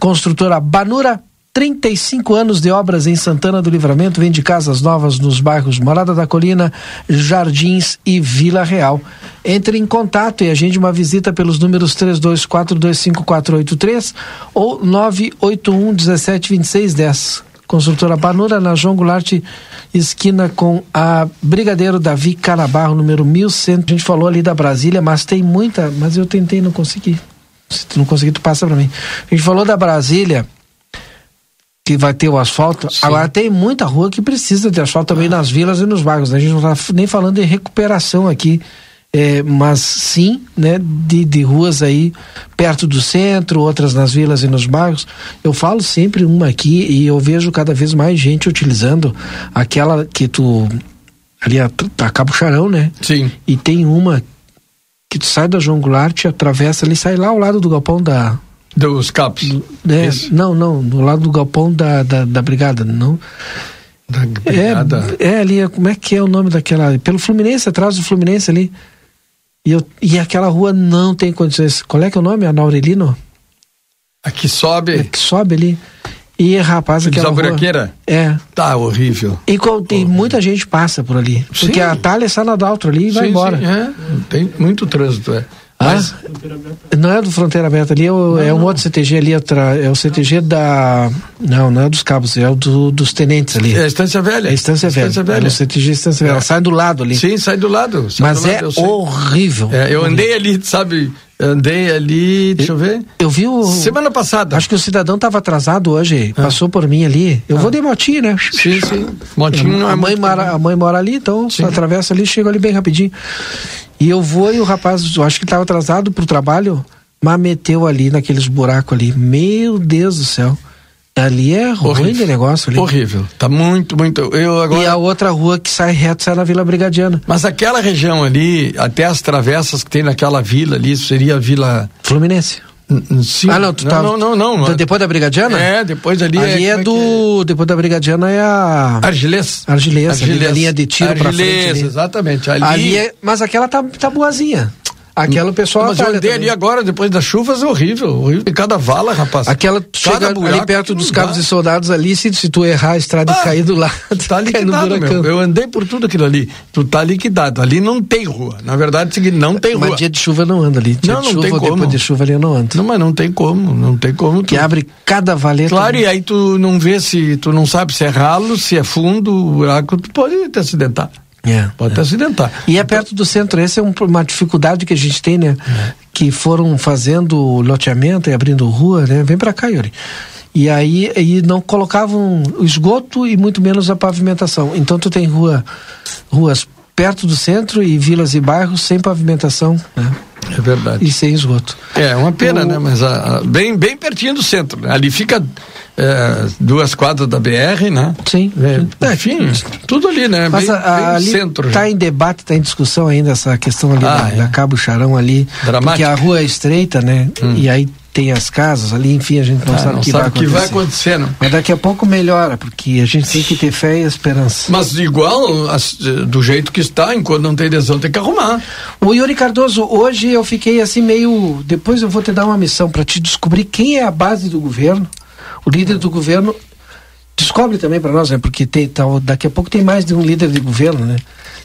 Construtora Banura, 35 anos de obras em Santana do Livramento, vende casas novas nos bairros Morada da Colina, Jardins e Vila Real. Entre em contato e agende uma visita pelos números 32425483 ou 981 172610. Construtora Banura, na João Goulart, esquina com a Brigadeiro Davi Canabarro, número 1100. A gente falou ali da Brasília, mas tem muita, mas eu tentei não consegui. Se tu não conseguir, tu passa para mim. A gente falou da Brasília, que vai ter o asfalto. Agora tem muita rua que precisa de asfalto também nas vilas e nos bairros. né? A gente não está nem falando de recuperação aqui. É, mas sim, né, de, de ruas aí perto do centro, outras nas vilas e nos bairros. Eu falo sempre uma aqui e eu vejo cada vez mais gente utilizando aquela que tu ali a- acaba o charão, né? Sim. E tem uma que tu sai da João Goulart, atravessa ali, sai lá ao lado do galpão da, Dos capos. é, Isso. não, não, do lado do galpão da, da, da brigada, não. Da brigada. É, é ali, como é que é o nome daquela? Pelo Fluminense, atrás do Fluminense ali. E, eu, e aquela rua não tem condições. Qual é que é o nome? Ana Aurelino? Aqui sobe. É que sobe ali. E, rapaz, aquela rua... É. Tá horrível. E com, tem muita gente passa por ali. Porque Sim. a Atalha está na Daltro ali e vai Sim, embora. sim, é. Tem muito trânsito, é. Mas, Ah, não é do Fronteira Aberta ali, é, o- é um outro CTG ali, é o CTG da. Não, não é dos cabos, é o do- dos tenentes ali. é a Estância Velha. É a Estância Velha. Estância É Velha. o CTG Estância Velha. É. Sai do lado ali. Sim, sai do lado. sai Mas do é lado, eu sei. horrível. É, eu andei ali, sabe? Andei ali, deixa eu ver. Eu vi o. Semana passada. Acho que o cidadão estava atrasado hoje, passou por mim ali. Eu vou de motinho, né? Sim, sim. Motinho não é a, mãe muito mora, a mãe mora ali, então atravessa ali, chega ali bem rapidinho. E eu vou e o rapaz, eu acho que estava atrasado pro trabalho, mas meteu ali naqueles buracos ali. Meu Deus do céu. Ali é ruim Horrível. de negócio ali. Horrível. Tá muito, muito. Eu agora. E a outra rua que sai reto sai na Vila Brigadiana. Mas aquela região ali, até as travessas que tem naquela vila ali, seria a vila. Fluminense. Sim. ah, não, tu não, tá. não, não, não. Depois da Brigadiana? É, depois ali. ali é, como do. Depois da Brigadiana é a. é? Argilês. Argilês, ali da linha de tiro pra frente Argilês, ali. exatamente. Ali, Ali é, mas aquela tá, tá boazinha. Aquela pessoal Mas eu andei ali agora, depois das chuvas, é horrível. horrível. E cada vala, rapaz. Aquela chega ali buraco perto que dos cabos de soldados ali, se, se tu errar a estrada Ah, e cair do lado, Tá liquidado, meu. Eu andei por tudo aquilo ali. Tu tá liquidado. Ali não tem rua. Na verdade, é não tem rua. Mas dia de chuva não anda ali. Dia Não, não chuva tem ou depois como. de chuva ali eu não ando. Não, mas não tem como. Não tem como. Que tu- abre cada valeta. Claro, e aí tu não vê se. Tu não sabe se é ralo, se é fundo, o buraco, tu pode te acidentar. É. Pode te acidentar. E é perto do centro, essa é um- uma dificuldade que a gente tem, né? Que foram fazendo loteamento e abrindo rua, né? Vem pra cá, Yuri. E aí e não colocavam o esgoto e muito menos a pavimentação. Então tu tem rua, ruas perto do centro e vilas e bairros sem pavimentação né? É verdade. e sem esgoto. É uma pena, O- né? Mas a- a- bem, bem pertinho do centro. né? Ali fica é, duas quadras da BR, né? Sim. É, enfim, tudo ali, né? Mas bem, a- bem ali centro. está em debate, está em discussão ainda essa questão ali Ah, da, é. da Cabo Charão ali. Dramática. Porque a rua é estreita, né? E aí tem as casas ali, enfim, a gente não Ah, sabe o não que sabe vai que vai acontecer. acontecer, não. Mas daqui a pouco melhora, porque a gente tem que ter fé e esperança. Mas igual, as- do jeito que está, enquanto não tem adesão, tem que arrumar. O Yuri Cardoso, hoje eu fiquei assim meio. Depois eu vou te dar uma missão para te descobrir quem é a base do governo, o líder do governo. Descobre também para nós, né? Porque tem, tá, daqui a pouco tem mais de um líder de governo, né?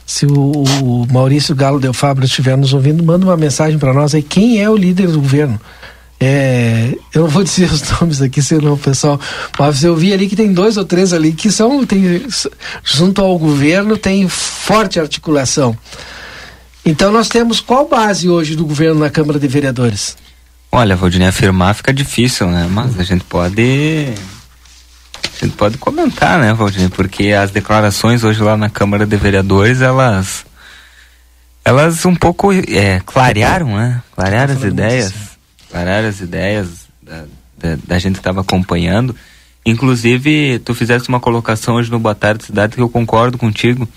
Se o, o Maurício Galo Del Fabro estiver nos ouvindo, manda uma mensagem para nós aí. Quem é o líder do governo? É, eu não vou dizer os nomes aqui, senão o pessoal. Mas eu vi ali que tem dois ou três ali que são. Tem, junto ao governo, tem forte articulação. Então nós temos qual base hoje do governo na Câmara de Vereadores? Olha, Valdinei, afirmar fica difícil, né? Mas a gente pode. A gente pode comentar, né, Valdinei? Porque as declarações hoje lá na Câmara de Vereadores, elas. Elas um pouco é, clarearam, né? Clarearam as ideias. Clarearam as ideias da, da, da gente que estava acompanhando. Inclusive, tu fizeste uma colocação hoje no Boa Tarde Cidade que eu concordo contigo,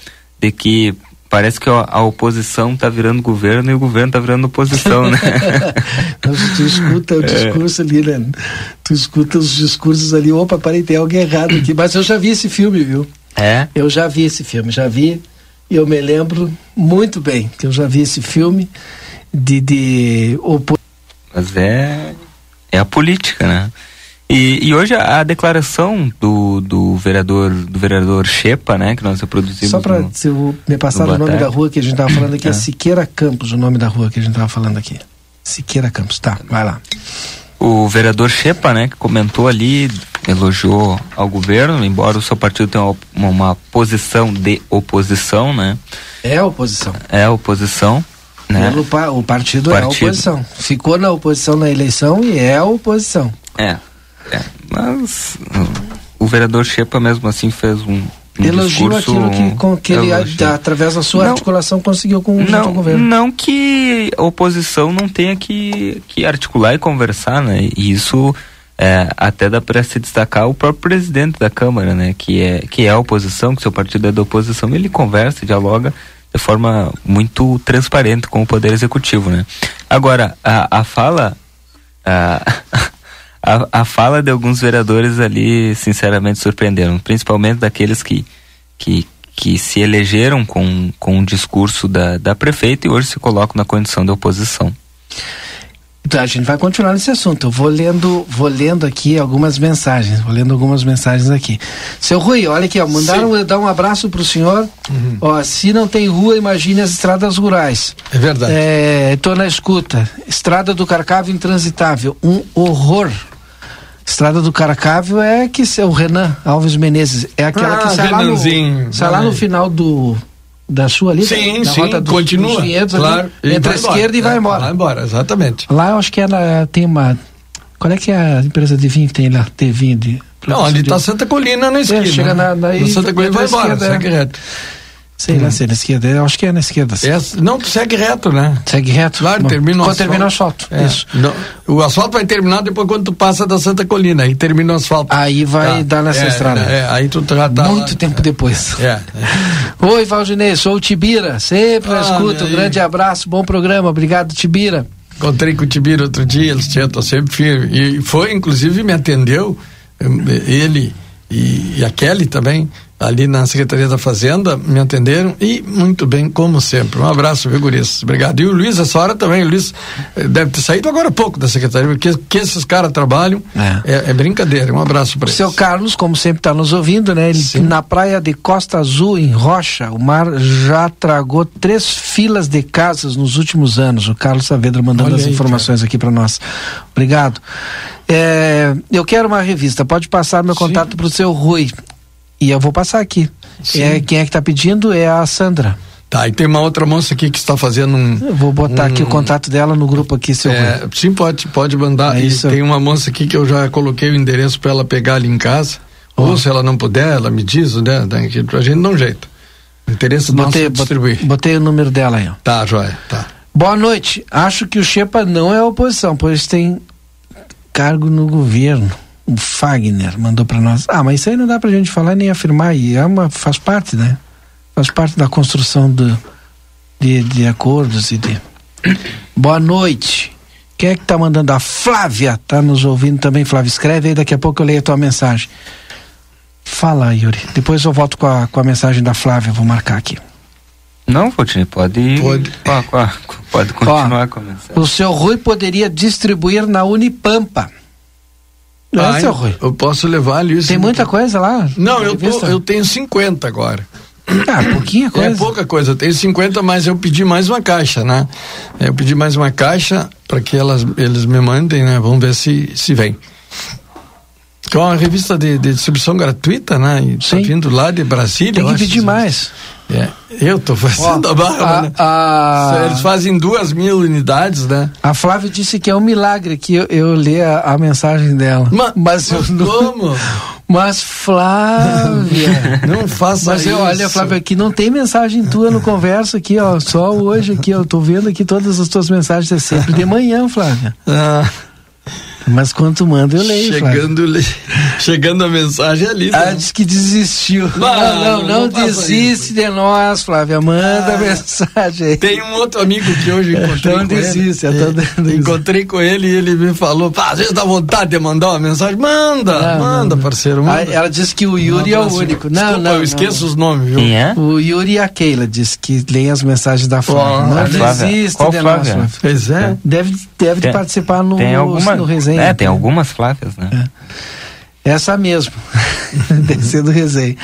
de que parece que a, oposição está virando governo e o governo está virando oposição, né? Então, tu escuta o discurso ali, né? Tu escuta os discursos ali, opa, parei, tem alguém errado aqui. Mas eu já vi esse filme, viu? É? Eu já vi esse filme, já vi. E eu me lembro muito bem que eu já vi esse filme de, de opo- Mas é, é a política, né? E, e hoje a, a declaração do, do vereador do vereador Shepa, né, que nós reproduzimos Só para me passar no o nome da rua que a gente tava falando aqui, é É. Siqueira Campos, o nome da rua que a gente tava falando aqui. Siqueira Campos, tá, vai lá. o vereador Shepa, né, que comentou ali, elogiou ao governo, embora o seu partido tenha uma, uma posição de oposição, né? É a oposição. É a oposição, né? Pa- o partido, é a Partido. oposição. Ficou na oposição na eleição e é a oposição. É, é. Mas o, o vereador Shepa mesmo assim fez um, um Elogiou discurso aquilo que, com, que ele, elogio. através da sua Não. articulação, conseguiu com não, governo. não que a oposição não tenha que, que articular e conversar, né? E isso é, até dá para se destacar o próprio presidente da Câmara, né? Que é, que é a oposição, que seu partido é da oposição, ele conversa, dialoga de forma muito transparente com o Poder Executivo, né? Agora, a, a fala... A, a, a fala de alguns vereadores ali, sinceramente, surpreenderam, principalmente daqueles que, que, que se elegeram com, com o discurso da, da prefeita e hoje se colocam na condição de oposição. Então a gente vai continuar nesse assunto. Eu vou lendo, vou lendo aqui algumas mensagens. Vou lendo algumas mensagens aqui. Seu Rui, olha aqui, ó, mandaram eu dar um abraço pro senhor. Uhum. Ó, se não tem rua, imagine as estradas rurais. É verdade. É, tô na escuta. Estrada do Carcávio intransitável, um horror. Estrada do Carcávio é que é o Renan Alves Menezes, é aquela Ah, que sai lá no, sai lá no final do da sua ali, Sim, da sim, rota dos- continua. dos vinhedos ali, claro. E entre a vai embora. esquerda e vai É, embora. Vai embora, exatamente. Lá eu acho que ela tem uma. Qual é que é a empresa de vinho que tem lá? Tem vinho de. Não, ali está Santa Colina na esquina. chega na- na- Na Santa Colina vai entra à embora, esquerda, segue é. Sei lá se é na esquerda. Eu acho que é na esquerda. É, não, tu segue reto, né? Segue reto. Claro, Bom, termina o Quando asfalto. termina o asfalto. É. Isso. Não, o asfalto vai terminar depois quando tu passa da Santa Colina, aí termina o asfalto. Aí vai Tá. dar nessa É, estrada. É, aí tu já tá Muito lá. tempo depois. É. Oi, Valdinei, sou o Tibira. Sempre Ah, escuta. Um grande abraço, bom programa. Obrigado, Tibira. Encontrei com o Tibiro outro dia, eles tinham, tô sempre firme. E foi, inclusive, me atendeu, hum, ele e, e a Kelly também, ali na Secretaria da Fazenda, me atenderam e muito bem, como sempre. Um abraço, viu, Guris? Obrigado. E o Luiz, essa hora também, o Luiz eh, deve ter saído agora há pouco da Secretaria, porque que esses caras trabalham É. é, é brincadeira. Um abraço para O eles. seu Carlos, como sempre, está nos ouvindo, né? Ele, Sim. na praia de Costa Azul, em Rocha, o mar já tragou três filas de casas nos últimos anos. O Carlos Saavedra mandando Olha as aí, informações aqui para nós. Obrigado. É, eu quero uma revista. Pode passar meu Sim. contato para o seu Rui. E eu vou passar aqui. Sim. É, quem é que está pedindo é a Sandra. Tá, e tem uma outra moça aqui que está fazendo um. Eu vou botar aqui o contato dela no grupo aqui, seu. É, sim, pode, pode mandar. É e isso. tem uma moça aqui que eu já coloquei o endereço para ela pegar ali em casa. Ó. Ou se ela não puder, ela me diz, né? Pra gente dar um jeito. O interesse nosso Botei, é distribuir. bot- botei o número dela aí, ó. Tá, joia, tá. Boa noite. Acho que o Xepa não é oposição, pois tem cargo no governo. O Fagner mandou para nós. Ah, mas isso aí não dá pra gente falar nem afirmar. E é uma, faz parte, né? Faz parte da construção do, de, de acordos e de. Boa noite. Quem é que tá mandando? A Flávia tá nos ouvindo também. Flávia, escreve aí, daqui a pouco eu leio a tua mensagem. Fala, Yuri. Depois eu volto com a, com a mensagem da Flávia, vou marcar aqui. Não, Valtinei, pode. Pode. Ó, ó, pode continuar com a mensagem. O seu Rui poderia distribuir na Unipampa. É, Ah, seu eu- Rui? Eu posso levar ali. Tem muita coisa lá? Não, eu, tô, eu tenho 50 agora. Ah, pouquinha coisa. É pouca coisa, eu tenho 50, mas eu pedi mais uma caixa, né? Eu pedi mais uma caixa para que elas, eles me mandem, né? Vamos ver se, se vem. Que é uma revista de, de distribuição gratuita, né? E tá vindo lá de Brasília. Tem eu que pedir mais. É, eu tô fazendo Ó, a barra, a- né? a- Eles fazem duas mil unidades, né? A Flávia disse que é um milagre que eu, eu lê a, a mensagem dela. Ma- mas eu. Como? Mas Flávia. Não faça Mas isso. eu, olha, Flávia, aqui não tem mensagem tua no conversa aqui, ó. Só hoje aqui, eu tô vendo aqui todas as tuas mensagens, é sempre de manhã, Flávia. Ah, Mas quando tu manda, eu leio, chegando, li- chegando a mensagem ali. Ah, né? diz que desistiu. Não, Não, não, não, não faça desiste de nós, Flávia. Manda Ah. mensagem aí. Tem um outro amigo que hoje encontrei Não com desiste, ele. é todo- É, encontrei com ele e ele me falou, pá, às vezes dá vontade de mandar uma mensagem, manda, Não, manda, não, não. parceiro, Ah, manda. Ela disse que o Yuri Um é o único. Não, Desculpa, não. eu não, esqueço os nomes, viu? Quem é? O Yuri e a Keila diz que leem as mensagens da Flávia. Ó, não a Flávia. desiste Qual de Flávia? nós, Flávia. Pois é. Deve, deve Tem- participar no, Tem alguma. no resenha. É, tem algumas Flávias, né? Essa mesmo. Descendo resenha.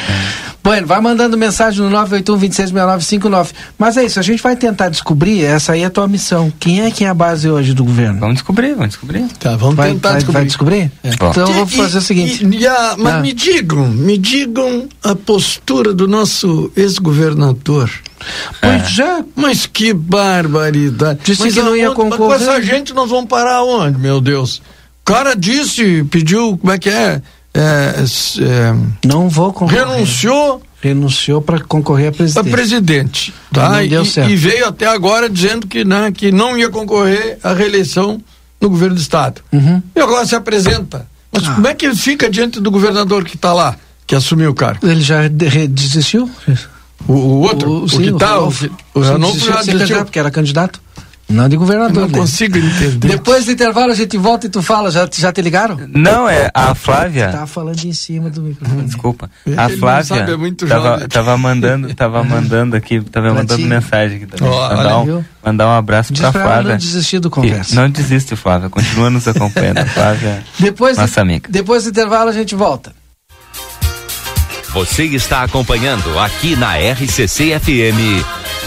Bueno, vai mandando mensagem no 981-266959. Mas é isso, a gente vai tentar descobrir, essa aí é a tua missão. Quem é que é a base hoje do governo? Vamos descobrir, vamos descobrir. Tá, vamos Vai, tentar vai, descobrir. vai descobrir? Bom. Então eu vou fazer o seguinte. e- e a- mas Ah. me digam, me digam a postura do nosso ex-governador. Pois já, Mas que barbaridade. Disse Mas que não ia concorrer. Com essa gente nós vamos parar onde, meu Deus? O cara disse, pediu, como é que é? É, é, não vou concorrer. renunciou Renunciou para concorrer a presidente. presidente. Não Tá? deu E, certo. e veio até agora dizendo que, né, que não ia concorrer à reeleição no governo do estado. Uhum. E agora se apresenta. Mas Ah. como é que ele fica diante do governador que está lá, que assumiu o cargo? Ele já desistiu? O, o outro, o, sim, que tá, o, que- o Sim, Ranolfo desistiu já desistiu. porque era candidato. Não de governador. Eu não consigo entender. Depois do intervalo a gente volta e tu fala, já, já te ligaram? Não, é a Flávia. Tá falando em cima do microfone. Desculpa. Ele A não Flávia sabe, é muito tava, jovem. tava mandando, tava mandando aqui, tava Pra mandando ti. mensagem aqui também. Ó, mandar, olha, viu? um, mandar um abraço Diz pra pra Flávia. não desistir do conversa. não desiste, Flávia. Continua nos acompanhando. A Flávia. Depois, do- Nossa amiga. depois do intervalo a gente volta. Você está acompanhando aqui na RCC FM.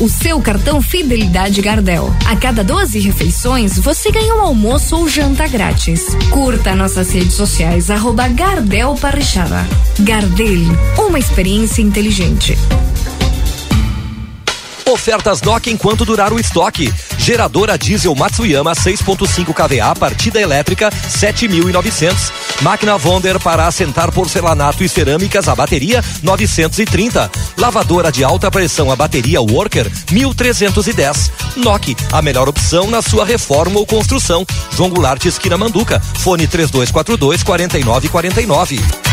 O seu cartão Fidelidade Gardel. A cada 12 refeições, você ganha um almoço ou janta grátis. Curta nossas redes sociais, arroba Gardel Parrichada. Gardel, uma experiência inteligente. Ofertas Nokia enquanto durar o estoque. Geradora diesel Matsuyama 6.5 kVA, partida elétrica 7.900. Máquina Wonder para assentar porcelanato e cerâmicas a bateria 930. Lavadora de alta pressão a bateria Worker 1310. Nokia, a melhor opção na sua reforma ou construção. João Goulart esquina Manduca. Fone 3242 4949.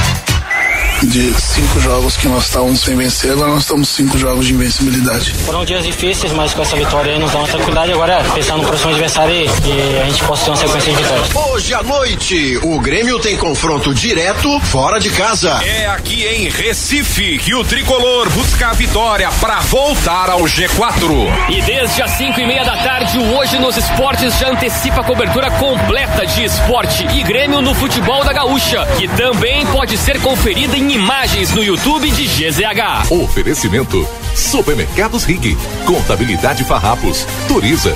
De cinco jogos que nós estávamos sem vencer, agora nós estamos cinco jogos de invencibilidade. Foram dias difíceis, mas com essa vitória aí nos dá uma tranquilidade. Agora é pensar no próximo adversário e, e a gente possa ter uma sequência de vitórias. Hoje à noite, o Grêmio tem confronto direto fora de casa. É aqui em Recife que o tricolor busca a vitória para voltar ao G4. E desde as 5 e meia da tarde, o Hoje nos Esportes já antecipa a cobertura completa de esporte e Grêmio no futebol da Gaúcha, que também pode ser conferida em imagens no YouTube de GZH. Oferecimento: Supermercados Rig, Contabilidade Farrapos, Turiza.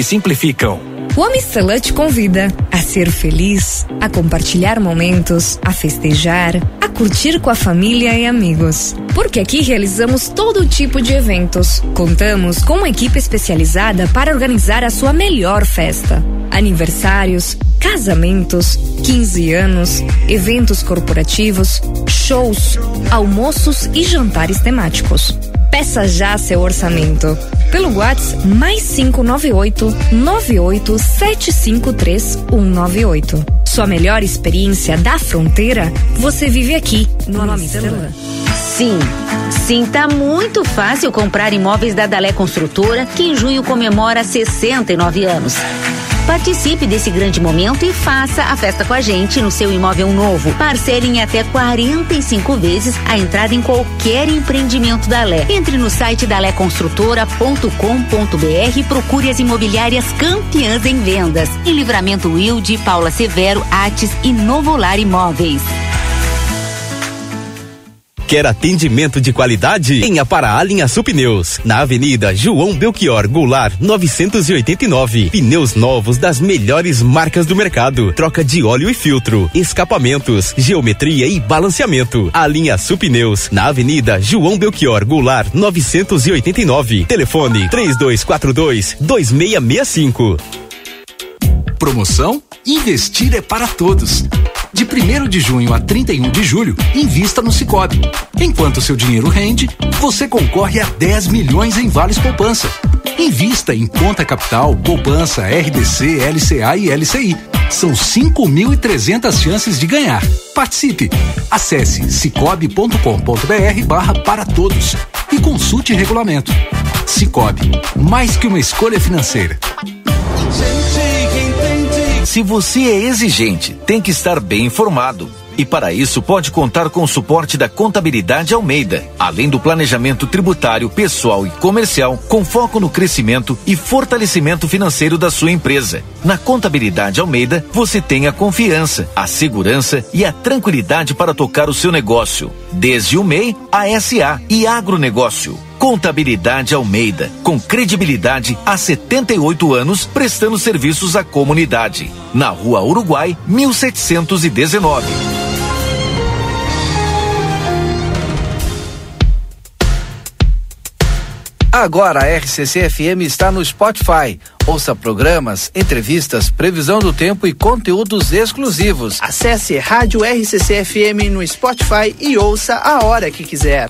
simplificam. O Amistela te convida a ser feliz, a compartilhar momentos, a festejar, a curtir com a família e amigos. Porque aqui realizamos todo tipo de eventos. Contamos com uma equipe especializada para organizar a sua melhor festa. Aniversários, casamentos, 15 anos, eventos corporativos, shows, almoços e jantares temáticos. Peça já seu orçamento pelo WhatsApp mais 598 98753 198. Sua melhor experiência da fronteira você vive aqui no Amistela. Sim, sim, tá muito fácil comprar imóveis da Dalé Construtora, que em junho comemora 69 anos. Participe desse grande momento e faça a festa com a gente no seu imóvel novo. Parcele em até 45 vezes a entrada em qualquer empreendimento da Lé. Entre no site daléconstrutora.com.br e procure as imobiliárias campeãs em vendas. Em Livramento Wilde, Paula Severo, Ates e Novolar Imóveis. Quer atendimento de qualidade? Em Apará Linha Pneus, na Avenida João Belchior Goulart, 989. Pneus novos das melhores marcas do mercado. Troca de óleo e filtro, escapamentos, geometria e balanceamento. A Linha Pneus, na Avenida João Belchior Goulart, 989. Telefone 3242 2665. Promoção? Investir é para todos. De 1 de junho a 31 de julho, invista no Cicobi. Enquanto seu dinheiro rende, você concorre a 10 milhões em vales poupança. Invista em conta capital, poupança, RDC, LCA e LCI. São 5.300 chances de ganhar. Participe! Acesse cicobi.com.br barra para todos e consulte regulamento. Cicobi, mais que uma escolha financeira. Se você é exigente, tem que estar bem informado. E para isso pode contar com o suporte da Contabilidade Almeida, além do planejamento tributário, pessoal e comercial, com foco no crescimento e fortalecimento financeiro da sua empresa. Na Contabilidade Almeida, você tem a confiança, a segurança e a tranquilidade para tocar o seu negócio, desde o MEI a SA e agronegócio. Contabilidade Almeida, com credibilidade há 78 anos, prestando serviços à comunidade. Na Rua Uruguai, 1719. Agora a RCC FM está no Spotify. Ouça programas, entrevistas, previsão do tempo e conteúdos exclusivos. Acesse Rádio RCC FM no Spotify e ouça a hora que quiser.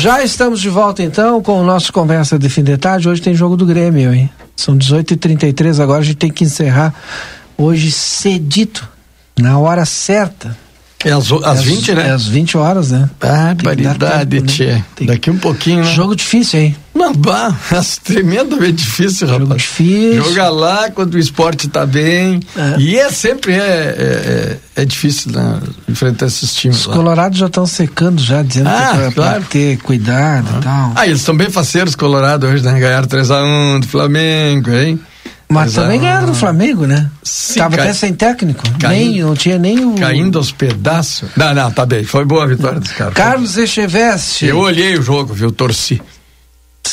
Já estamos de volta então com o nosso Conversa de Fim de Tarde. Hoje tem jogo do Grêmio, hein? São 18h33 agora, a gente tem que encerrar hoje cedito, na hora certa. É às, às 20, né? É às 20 horas, né? Barbaridade, Tchê. Daqui um pouquinho, né? Jogo difícil, hein? Não, bah, tremendamente difícil, Jogo rapaz. difícil. Jogar lá quando o esporte tá bem. E é sempre é, é, é, é difícil né, enfrentar esses times. Os lá. colorados já estão secando, já dizendo Ah, que é claro. ter cuidado e tal. Ah, eles estão bem faceiros, Colorado, hoje, né? Ganharam 3x1 do Flamengo, hein? Mas 3 a também 1. ganharam do Flamengo, né? Sim, Tava cai- até sem técnico. caindo- nem, não tinha nem o. Caindo aos pedaços. Não, não, tá bem. Foi boa a vitória dos caras. Carlos Echeveste. Eu olhei o jogo, viu? Torci.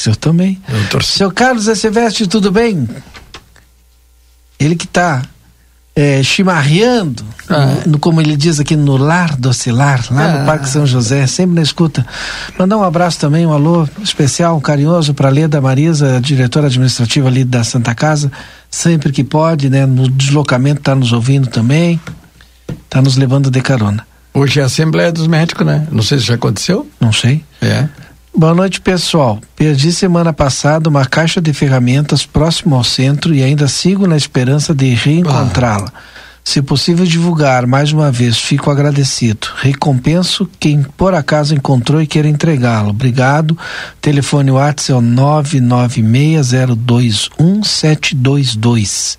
Eu também. Eu torci. Seu Carlos Echeveste, tudo bem? Ele que tá é, chimarreando, Ah. no, no- como ele diz aqui, no Lar do Cilar, lá Ah. no Parque São José, sempre na escuta. Mandar um abraço também, um alô especial, um carinhoso para a Leda Marisa, diretora administrativa ali da Santa Casa, sempre que pode, né? No deslocamento tá nos ouvindo também, tá nos levando de carona. Hoje é a Assembleia dos Médicos, né? Não sei se já aconteceu. Não sei. É. Boa noite, pessoal. Perdi semana passada uma caixa de ferramentas próximo ao centro e ainda sigo na esperança de reencontrá-la. Se possível divulgar mais uma vez, fico agradecido. Recompenso quem por acaso encontrou e queira entregá-lo. Obrigado. Telefone WhatsApp é o 996021722.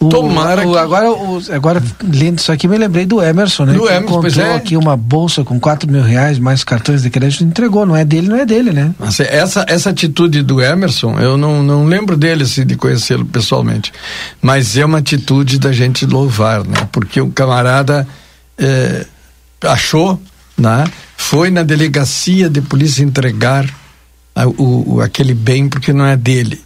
O- Tomara o- que- agora, o- agora lendo isso aqui, me lembrei do Emerson, né? Do que Emerson, encontrou é. aqui uma bolsa com 4 mil reais, mais cartões de crédito, entregou. Não é dele, não é dele, né? Assim, Essa, essa atitude do Emerson, eu não, não lembro dele assim, de conhecê-lo pessoalmente, mas é uma atitude da gente louvar, né? Porque o camarada eh, achou, né? Foi na delegacia de polícia entregar a- o- aquele bem porque não é dele.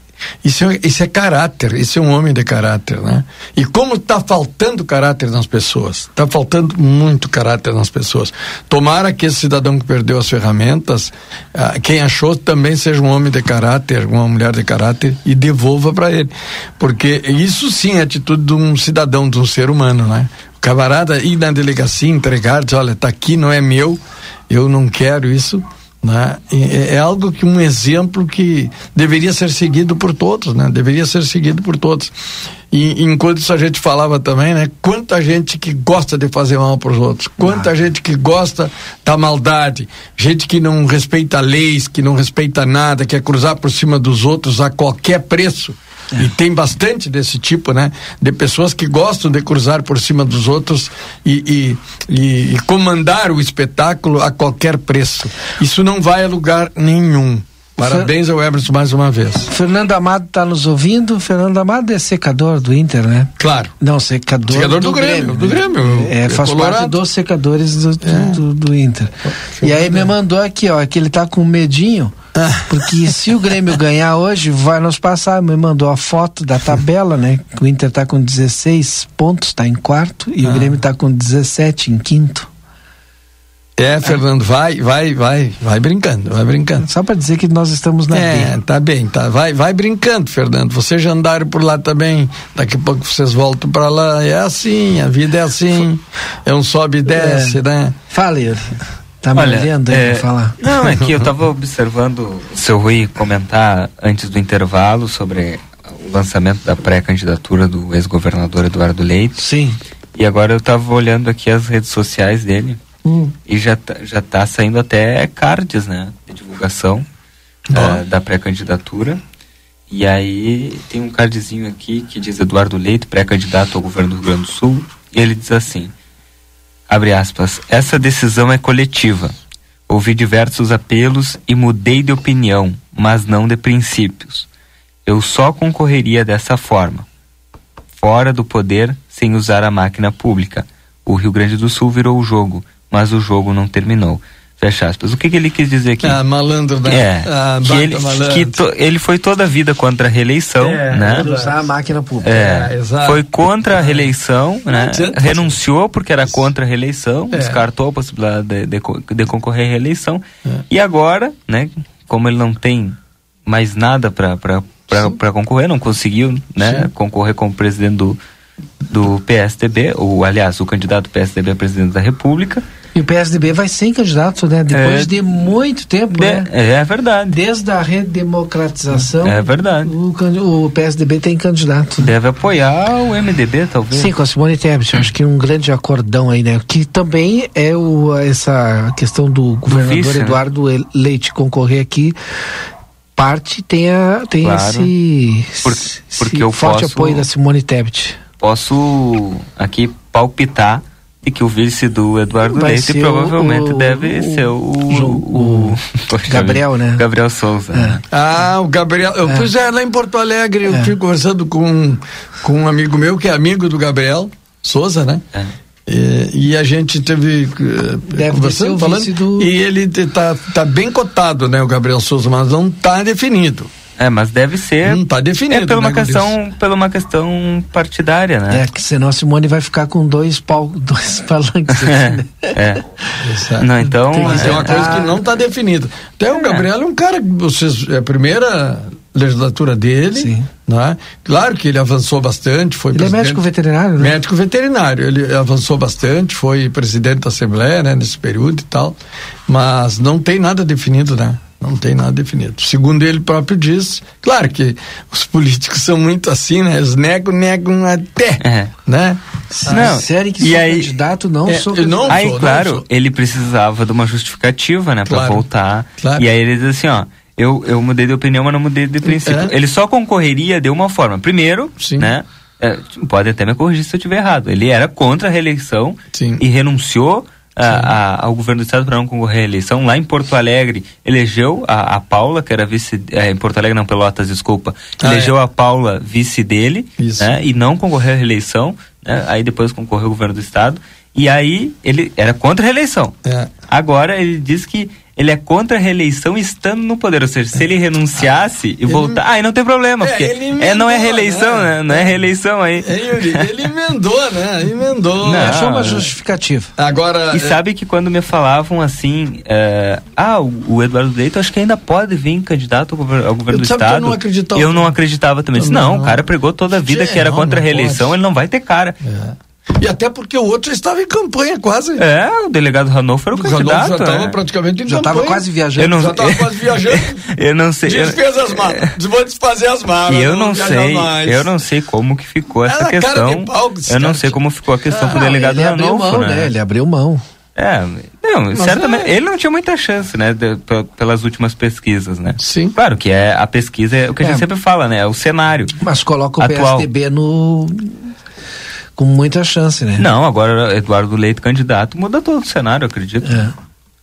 Isso é, isso é caráter, isso é um homem de caráter, né? E como está faltando caráter nas pessoas, está faltando muito caráter nas pessoas. Tomara que esse cidadão que perdeu as ferramentas, ah, quem achou também seja um homem de caráter, uma mulher de caráter e devolva para ele, porque isso sim é atitude de um cidadão, de um ser humano, né? O camarada ir na delegacia entregar, dizer, olha, tá aqui, não é meu, eu não quero isso né? É, é algo que um exemplo que deveria ser seguido por todos, né? Deveria ser seguido por todos. E enquanto isso a gente falava também, né? Quanta gente que gosta de fazer mal para os outros, quanta gente que gosta da maldade, gente que não respeita leis, que não respeita nada, quer cruzar por cima dos outros a qualquer preço. E tem bastante desse tipo, né? De pessoas que gostam de cruzar por cima dos outros e, e, e- e comandar o espetáculo a qualquer preço. Isso não vai a lugar nenhum. Parabéns ao Emerson mais uma vez. Fernando Amado está nos ouvindo. Fernando Amado é secador do Inter, né? Claro. Não, secador, Secador do Grêmio, do né? Grêmio, É, é faz colorado. parte dos secadores do, do, do- do Inter. E aí me mandou aqui, ó, que ele tá com medinho, porque se o Grêmio ganhar hoje, vai nos passar. Me mandou a foto da tabela, né? O Inter tá com 16 pontos, tá em quarto, e o Ah. Grêmio tá com 17 em quinto. É, Fernando, vai, vai, vai, vai brincando, vai brincando. Só para dizer que nós estamos na É, B. tá bem, tá. Vai, vai brincando, Fernando. Vocês já andaram por lá também. Daqui a pouco vocês voltam para lá. É assim, a vida é assim. É um sobe e desce, né? Fala, Yuri. Tá me Olha, olhando aí é, falar? Não, é que eu tava observando o seu Rui comentar antes do intervalo sobre o lançamento da pré-candidatura do ex-governador Eduardo Leite. Sim. E agora eu tava olhando aqui as redes sociais dele Hum. e já tá, já tá saindo até cards, né? De divulgação da, da pré-candidatura. E aí tem um cardzinho aqui que diz Eduardo Leite, pré-candidato ao governo do Rio Grande do Sul. E ele diz assim: abre aspas, essa decisão é coletiva. Ouvi diversos apelos e mudei de opinião, mas não de princípios. Eu só concorreria dessa forma, fora do poder, sem usar a máquina pública. O Rio Grande do Sul virou o jogo, mas o jogo não terminou. Fecha aspas. O que, que ele quis dizer aqui? Ah, malandro, né? É, Ah, que, ele, malandro. que to- ele foi toda a vida contra a reeleição, É, né? usar a máquina pública. É, É, exato. foi contra a reeleição, né? adianta. Renunciou porque era contra a reeleição, É. descartou a possibilidade de, de de concorrer à reeleição. É. E agora, né? Como ele não tem mais nada para concorrer, não conseguiu, né? Concorrer como presidente do, do PSDB, ou aliás, o candidato do PSDB a presidente da República. E o PSDB vai sem candidato, né? Depois É. de muito tempo, né? É, é verdade. Desde a redemocratização. É verdade. O, o PSDB tem candidato. Deve apoiar o MDB, talvez. Sim, com a Simone Tebet, acho que um grande acordão aí, né? Que também é o, essa questão do governador né? Eduardo El- Leite concorrer aqui. Parte tem, a, tem Claro. esse, Por- esse porque eu forte posso- apoio da Simone Tebet. Posso aqui palpitar de que o vice do Eduardo Vai Leite provavelmente o- deve o- ser o, o, Gabriel, né? Gabriel Souza. né? Ah, o Gabriel. Eu, Pois é, lá em Porto Alegre, eu tive conversando com, com um amigo meu, que é amigo do Gabriel Souza, né? E, e a gente teve eh, Deve ser conversando, o falando, vice do- e ele tá, tá bem cotado, né, o Gabriel Souza, mas não tá definido. É, mas deve ser. Não tá definido. É pela uma né, Guriz? questão, pela uma questão partidária, né? É, que senão a Simone vai ficar com dois, pal, dois palanques. aqui, né? É. Não, então. Tem que ser uma é, coisa que não está definida. Até o Gabriel é um cara que vocês, é a primeira legislatura dele, né? Claro que ele avançou bastante, foi Ele é presidente- médico veterinário, né? Médico veterinário, ele avançou bastante, foi presidente da Assembleia, né, nesse período e tal, mas não tem nada definido, né? Não tem nada definido. Segundo ele próprio diz, claro que os políticos são muito assim, né? Eles negam, negam até, né? Não, Sério que e sou aí- candidato, não É, sou eu não aí, sou, não claro, sou. ele precisava de uma justificativa, né, pra Claro, voltar. claro. E aí ele diz assim, ó, eu, eu mudei de opinião, mas não mudei de princípio. É. Ele só concorreria de uma forma. Primeiro, né, é, pode até me corrigir se eu estiver errado. Ele era contra a reeleição e renunciou a- a- ao governo do estado para não concorrer à eleição. Lá em Porto Alegre, elegeu a, a Paula, que era vice. é, em Porto Alegre, não, Pelotas, desculpa. Ah, elegeu a Paula vice dele, né, e não concorreu à reeleição. né, aí depois concorreu ao governo do estado. E aí ele era contra a reeleição. É. Agora ele diz que ele é contra a reeleição estando no poder. Ou seja, se ele renunciasse e voltar. Ah, aí não tem problema, É, porque ele é, não é emendou, reeleição, né? né? Não é reeleição aí. É, Yuri, ele emendou, né? Emendou. Não. Achou uma justificativa. Agora. E sabe que quando me falavam assim, é, ah, o, o Eduardo Leite, acho que ainda pode vir candidato ao, gover- ao governo do que eu estado. não acreditava. Eu não acreditava também. Disse, Também não, não. o cara pregou toda a vida Sim, que era não, contra a reeleição, pode. ele não vai ter cara. E até porque o outro já estava em campanha quase. É, o delegado Ranolfo era o O Ranolfo candidato. já estava é. praticamente em Já campanha. tava quase viajando. Eu não- Já estava quase viajando. Eu não sei. eu- Desfez as malas. Vou desfazer as malas. E eu não viajar sei, mais. eu não sei como que ficou essa Era cara questão. de pau Eu não sei como ficou a questão pro Ah, delegado ele abriu Ranolfo, mão, né? né? Ele abriu mão. É, não, Mas certamente, é- ele não tinha muita chance, né, de- pe- pelas últimas pesquisas, né? Sim. Claro que é, a pesquisa é o que a gente É. sempre fala, né, é o cenário. Mas coloca o atual. PSDB no. Com muita chance, né? Não, agora Eduardo Leite candidato muda todo o cenário, eu acredito. É.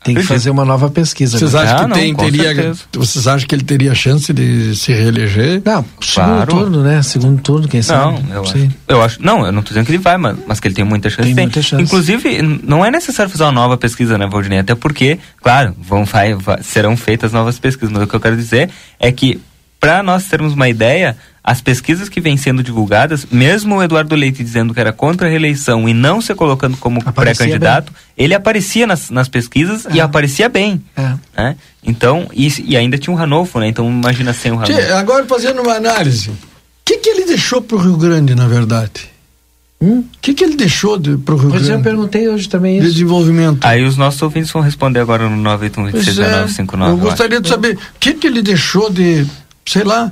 Tem que fazer uma nova pesquisa. Vocês né? acham Ah, que não, tem, teria, certeza. vocês acham que ele teria chance de se reeleger? Não, segundo Claro. turno, né? Segundo turno, quem Não, sabe? eu Sei. acho, eu acho. Não, eu não tô dizendo que ele vai, mas, mas que ele tem muita chance. Tem muita chance. Inclusive, não é necessário fazer uma nova pesquisa, né, Valdinei? Até porque, claro, vão, vai, vai- serão feitas novas pesquisas, mas o que eu quero dizer é que, para nós termos uma ideia, as pesquisas que vêm sendo divulgadas, mesmo o Eduardo Leite dizendo que era contra a reeleição e não se colocando como pré-candidato, ele aparecia nas, nas pesquisas e aparecia bem. É. Né? Então, e, e ainda tinha o Ranolfo, né? Então imagina sem o Ranolfo. Agora fazendo uma análise, o que, que ele deixou pro Rio Grande, na verdade? O que, que ele deixou de, pro Rio Pois é, eu Grande? perguntei hoje também De isso. desenvolvimento. Aí os nossos ouvintes vão responder agora no 981 Pois 26 é, eu gostaria de saber o que, que ele deixou de, sei lá.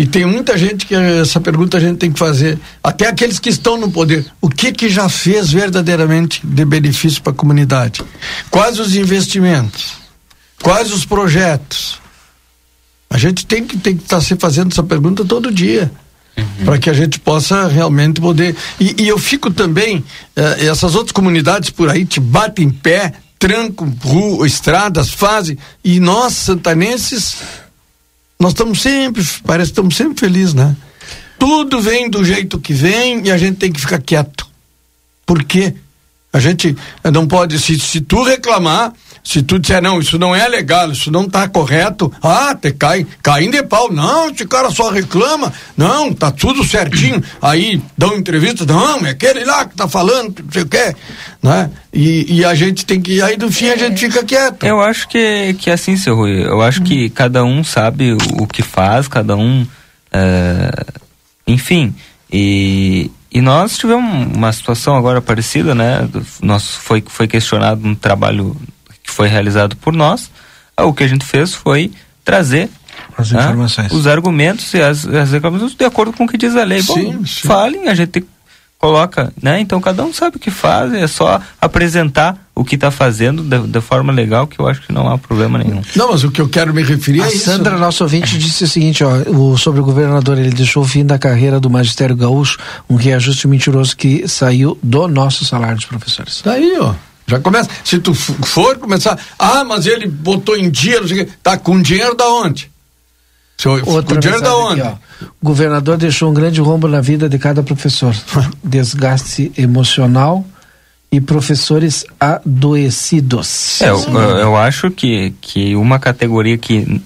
E tem muita gente que essa pergunta a gente tem que fazer. Até aqueles que estão no poder. O que que já fez verdadeiramente de benefício para a comunidade? Quais os investimentos? Quais os projetos? A gente tem que tem que estar se fazendo essa pergunta todo dia. Para que a gente possa realmente poder. E, e eu fico também, eh, essas outras comunidades por aí te batem em pé, trancam rua, estradas, fazem. E nós, santanenses, nós estamos sempre, parece que estamos sempre felizes, né? Tudo vem do jeito que vem e a gente tem que ficar quieto. Por quê? A gente não pode, se, se tu reclamar, se tu disser, não, isso não é legal, isso não está correto, ah, te cai, caindo de pau. Não, esse cara só reclama, não, tá tudo certinho. Aí dão entrevista, não, é aquele lá que tá falando, não sei o quê, né? E, e a gente tem que, aí no fim a gente fica quieto. Eu acho que, que é assim, seu Rui. Eu acho que cada um sabe o, o que faz, cada um. eh, enfim. E, e nós tivemos uma situação agora parecida, né? Do- Nós foi, foi questionado um trabalho que foi realizado por nós. Ah, O que a gente fez foi trazer As né, informações. os argumentos e as, as reclamações de acordo com o que diz a lei. Bom, Sim, sim. falem, a gente coloca, né? Então cada um sabe o que faz, é só apresentar o que está fazendo da, da forma legal, que eu acho que não há problema nenhum. Não, mas o que eu quero me referir A é isso. Sandra, nosso ouvinte, disse o seguinte, ó, o, sobre o governador, ele deixou o fim da carreira do magistério gaúcho, um reajuste mentiroso que saiu do nosso salário dos professores. Daí, ó. Já começa. Se tu for começar, ah, mas ele botou em dia, não sei o quê. Tá com dinheiro da onde? Seu, Outra com dinheiro da onde? aqui, ó. O governador deixou um grande rombo na vida de cada professor. Desgaste emocional e professores adoecidos. É, eu, eu- acho que, que uma categoria que, que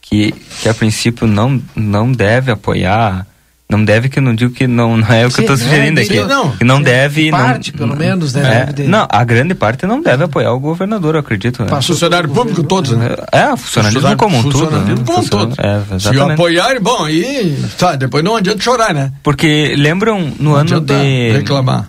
que, que a princípio não, não deve apoiar. Não deve, que eu não digo que não, não é o que Sim, eu estou sugerindo aqui. Sim, não. Que não deve. Parte, não, pelo menos, né? É, não, a grande parte não deve apoiar o governador, eu acredito. Né? Funcionário público todos, né? É, funcionalismo como um todo. Funcionalismo né? como um todo. É, Se apoiarem, bom, aí tá, depois não adianta chorar, né? Porque lembram no Não ano de. reclamar.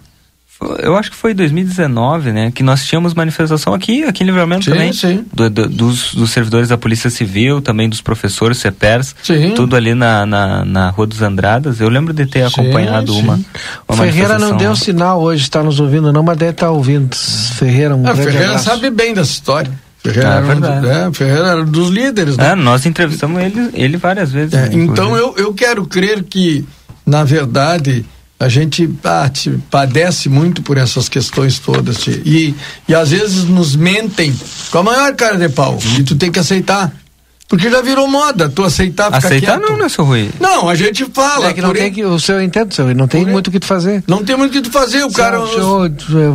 Eu acho que foi 2019, né? Que nós tínhamos manifestação aqui, aqui em Livramento Sim, também. sim. do- do- dos, dos servidores da Polícia Civil, também dos professores CEPERS. Sim. Tudo ali na, na, na Rua dos Andradas. Eu lembro de ter acompanhado sim. uma. O uma Ferreira não deu sinal hoje, está nos ouvindo, não, mas deve estar ouvindo. Ferreira, um Ah, grande Ferreira abraço. sabe bem dessa história. Ferreira, Ah, é era um, verdade. é, Ferreira era dos líderes, né? É, nós entrevistamos ele, ele várias vezes. É, então eu, eu quero crer que, na verdade, a gente ah, te- padece muito por essas questões todas. E, e às vezes nos mentem com a maior cara de pau. E tu tem que aceitar. Porque já virou moda, tu aceitar ficar Aceitar quieto. não, né, seu Rui? Não, a gente fala. É que não tem que, o senhor entende, senhor, não tem muito o que tu fazer. Não tem muito o que tu fazer, o cara. O senhor,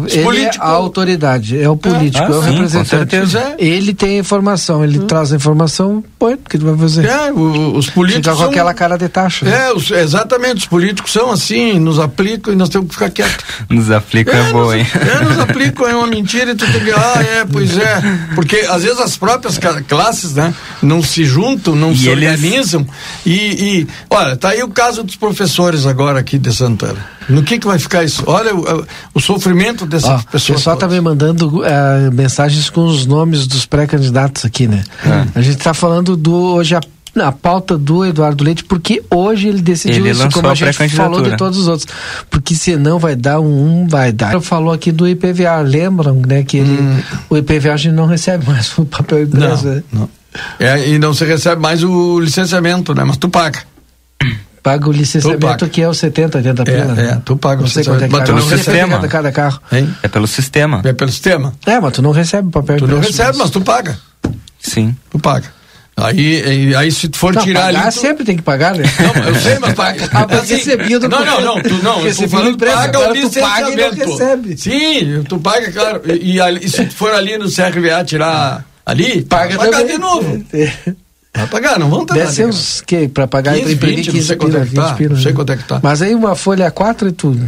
os ele é a autoridade, é o político, Ah, é o sim, representante. Hum. Ele tem a informação, ele traz a informação, põe, o que tu vai fazer? É, o- os políticos. Fica com são- aquela cara de taxa. né? É, os- exatamente, os políticos são assim, nos aplicam e nós temos que ficar quietos. Nos aplica é, boa, hein? É, nos aplicam, é uma mentira e tu tem que. Ah, é, pois é. Porque às vezes as próprias classes, né, não se juntam, não E se eles- organizam. E, e, olha, tá aí o caso dos professores agora aqui de Santana. No que que vai ficar isso? Olha o, o sofrimento dessas Ó, o pessoas. pessoal tá me mandando eh, mensagens com os nomes dos pré-candidatos aqui, né? É. A gente tá falando do hoje a, a pauta do Eduardo Leite, porque hoje ele decidiu Ele isso, lançou como a a gente falou de todos os outros. Porque senão vai dar um, um vai dar. Eu falou aqui do IPVA, lembram, né, que ele, Hum. o IPVA a gente não recebe mais o papel impresso, né? É, e não se recebe mais o licenciamento, né? Mas tu paga. Paga o licenciamento paga. que é o 70, 80 pila, É, né? é, tu paga o não sei quanto é que licenciamento, mas tu Não recebe. cada, cada carro. Hein? É pelo sistema. É pelo sistema. É, mas tu não recebe o papel Tu não recebe, mas tu paga. Sim. Tu paga. Aí, e- aí se tu for Não, tirar pagar ali. tu- sempre tem que pagar, né? Não, eu sei, mas paga. Ah, Assim, recebido Não, não, não, tu não, eu tô falando impresso, paga o tu paga e não licenciamento. recebe. Sim, tu paga, claro. E, e ali- e se tu for ali no CRVA tirar ali, Paga vai pagar também. de novo. Vai pagar, não vão Deve ser uns que pra pagar 15, imprimir 20, não 15 sei quanto pila, é que tá, 20 pila, não sei né? quanto é que tá. Mas aí uma folha A4 e tu.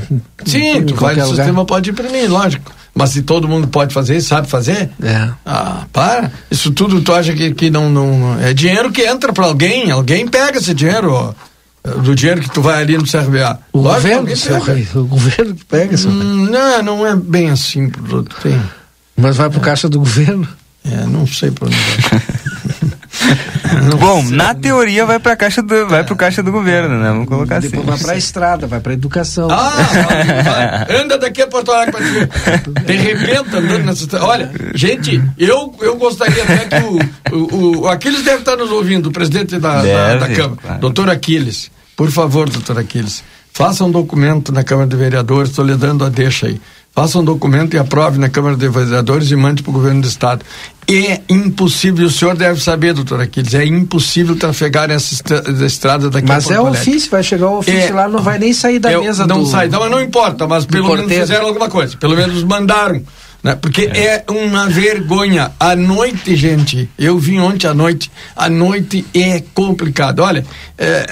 Sim, imprime tu vai lugar. sistema, pode imprimir, lógico. Mas se todo mundo pode fazer, sabe fazer, É. ah, para. Isso tudo tu acha que, que não, não. É dinheiro que entra pra alguém, alguém pega esse dinheiro, ó, do dinheiro que tu vai ali no CRVA. O Lógico que governo, seu pega. rei, o governo que pega, seu rei. Hum, não, não é bem assim, produto. Tem. Mas vai pro caixa do governo. É, não sei por onde vai. Bom, na teoria vai pra caixa do, vai pro caixa do governo, né? Vamos colocar assim. Depois vai pra estrada, vai pra educação. Ah, vai, vai. anda daqui a Porto Alegre ver. De repente, andando nessa estrada. Olha, gente, eu, eu gostaria até que o, o, o Aquiles deve estar nos ouvindo, o presidente da, da, Deve, da Câmara. claro. Doutor Aquiles, por favor, doutor Aquiles, faça um documento na Câmara de Vereadores, estou lhe dando a deixa aí. Faça um documento e aprove na Câmara de Vereadores e mande para o governo do Estado. É impossível, o senhor deve saber, doutor Aquiles, é impossível trafegar essa estra- estrada daqui Mas é Alegre. ofício, vai chegar o ofício É. lá, não vai nem sair da Eu- mesa não do. sai, não, mas não importa, mas pelo menos porteiro. fizeram alguma coisa. Pelo menos mandaram. Né? Porque é. uma vergonha. À noite, gente, eu vim ontem à noite, à noite é complicado. Olha, é,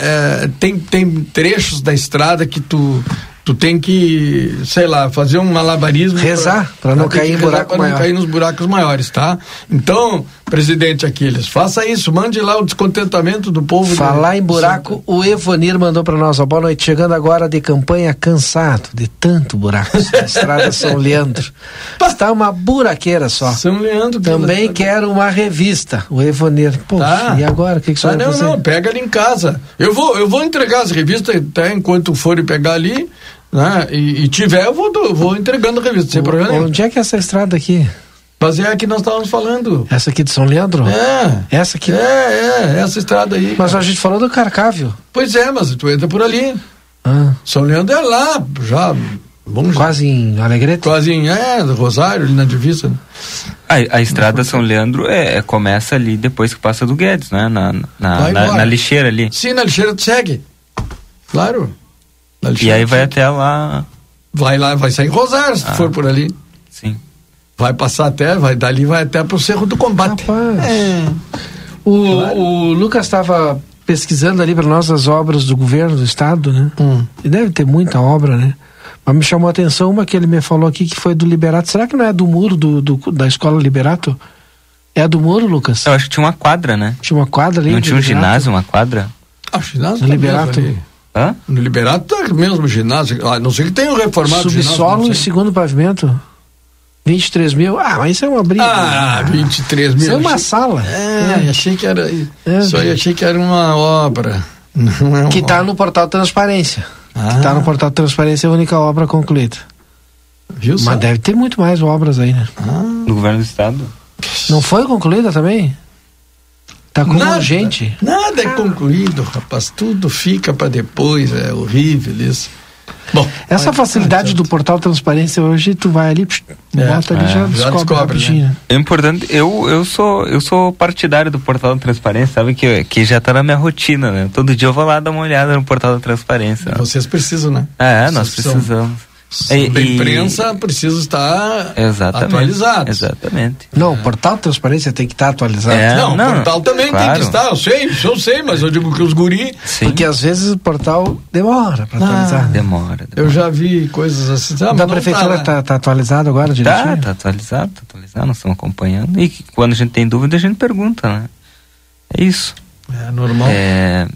é, tem, tem trechos da estrada que tu. Tu tem que, sei lá, fazer um malabarismo. Rezar, pra não cair em buraco pra não cair nos buracos maiores, tá? Então, presidente Aquiles, faça isso, mande lá o descontentamento do povo. Falar em buraco, o Evonir mandou para nós, ó, boa noite, chegando agora de campanha cansado de tanto buraco na estrada São Leandro. Está uma buraqueira só. São Leandro. Também quero uma revista, o Evonir. Poxa, Tá. e agora, o que, que o Ah, vai não, fazer? não, pega ali em casa. Eu vou, eu vou entregar as revistas até enquanto forem pegar ali, né? E, e tiver, eu vou, vou entregando a revista, sem problema nenhum. Onde é que é essa estrada aqui? Mas é a que nós estávamos falando. Essa aqui de São Leandro? É. Essa aqui? É, é, essa estrada aí. Mas a gente falou do Carcávio. Pois é, mas tu entra por ali. Ah. São Leandro é lá, já. Vamos Quase em Alegrete? Quase em, é, Rosário, ali na divisa. né? A, a estrada São Leandro é, é- começa ali depois que passa do Guedes, né? Na, na, na, na lixeira ali. Sim, na lixeira tu segue. Claro. Na E aí vai segue. até lá. Vai lá, vai sair em Rosário, se tu Ah. for por ali. Vai passar até, vai dali, vai até pro Cerro do Combate. Rapaz. É. O, o Lucas estava pesquisando ali para nós as obras do governo do estado, né? Hum. E deve ter muita obra, né? Mas me chamou a atenção uma que ele me falou aqui que foi do Liberato. Será que não é do muro do, do- da escola Liberato? É do muro, Lucas? Eu acho que tinha uma quadra, né? Tinha uma quadra ali? Não tinha um Liberato? ginásio, uma quadra? Ah, o ginásio No tá Liberato. mesmo. Hã? No Liberato tá mesmo o ginásio. A não ser que tenha um reformado ginásio, Subsolo não e sei. segundo pavimento. 23 mil. Ah, mas isso é uma briga. Ah, 23 mil. Isso é uma Achei- sala. É, achei que era. É, Isso aí, achei que era uma obra. Não é uma Que está no portal Transparência. Ah. Que está no portal Transparência, é a única obra concluída. Viu só? Mas deve ter muito mais obras aí, né? No governo do estado? Não foi concluída também? Tá como Nada. urgente. Nada é concluído, rapaz. Tudo fica para depois. É horrível isso. Bom, Essa facilidade do portal Transparência hoje, tu vai ali, psh, É, bota ali é, já já descobre, descobre, rapidinho. né? É importante, eu, eu sou eu sou partidário do portal da transparência, sabe que, que já tá na minha rotina, né? Todo dia eu vou lá dar uma olhada no portal da transparência. Vocês precisam, né? É, nós Vocês são- precisamos. são E- da e- imprensa precisa estar Exatamente. atualizados. Exatamente. Não, o portal Transparência tem que estar atualizado. É, não, não, o portal também tem claro. que estar, eu sei, eu sei, mas eu digo que os guri. Porque às vezes o portal demora para atualizar. Demora. Eu já vi coisas assim. Ah, da prefeitura tá, tá, tá atualizado agora, direitinho? Tá, tá atualizado, tá atualizado, nós estamos acompanhando. E quando a gente tem dúvida, a gente pergunta, né? É isso. É normal. É...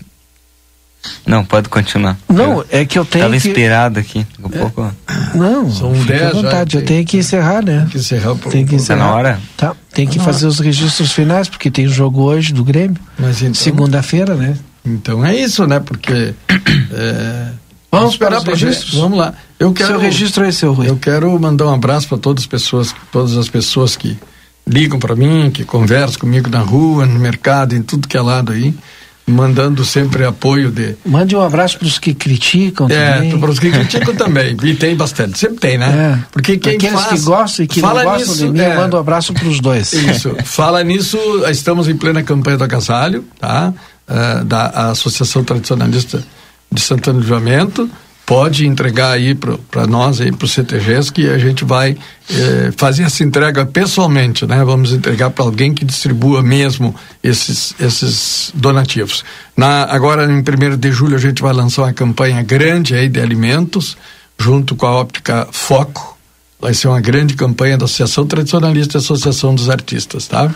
Não, pode continuar. Não, é que eu tenho Tava que... inspirado aqui. Daqui a pouco. Não, São fica 10 à já, vontade. eu tenho que encerrar, né? Tem que encerrar o Tem que encerrar. Tá na hora? Tá, tem que Tá fazer os registros finais, porque tem jogo hoje do Grêmio. Mas então, Segunda-feira, né? então é isso, né? Porque. é, Vamos esperar para registros? Vamos lá. Eu quero, Seu registro é seu, Rui. Eu quero mandar um abraço para todas as pessoas, todas as pessoas que ligam para mim, que conversam comigo na rua, no mercado, em tudo que é lado aí, mandando sempre apoio de. Mande um abraço para os que criticam É, também. para os que criticam também. E tem bastante, sempre tem, né? É. Porque quem Aqueles faz, que gostam e que não fala gostam nisso, de mim, é, eu mando um abraço para os dois. Isso. Fala nisso, estamos em plena campanha do agasalho, tá? Ah, da Associação Tradicionalista de Santana do Livramento. Pode entregar aí para nós, aí para os CTGs, que a gente vai eh, fazer essa entrega pessoalmente, né? Vamos entregar para alguém que distribua mesmo esses, esses donativos. Na, agora, em 1 de julho, a gente vai lançar uma campanha grande aí de alimentos, junto com a óptica Foco, vai ser uma grande campanha da Associação Tradicionalista e Associação dos Artistas, tá?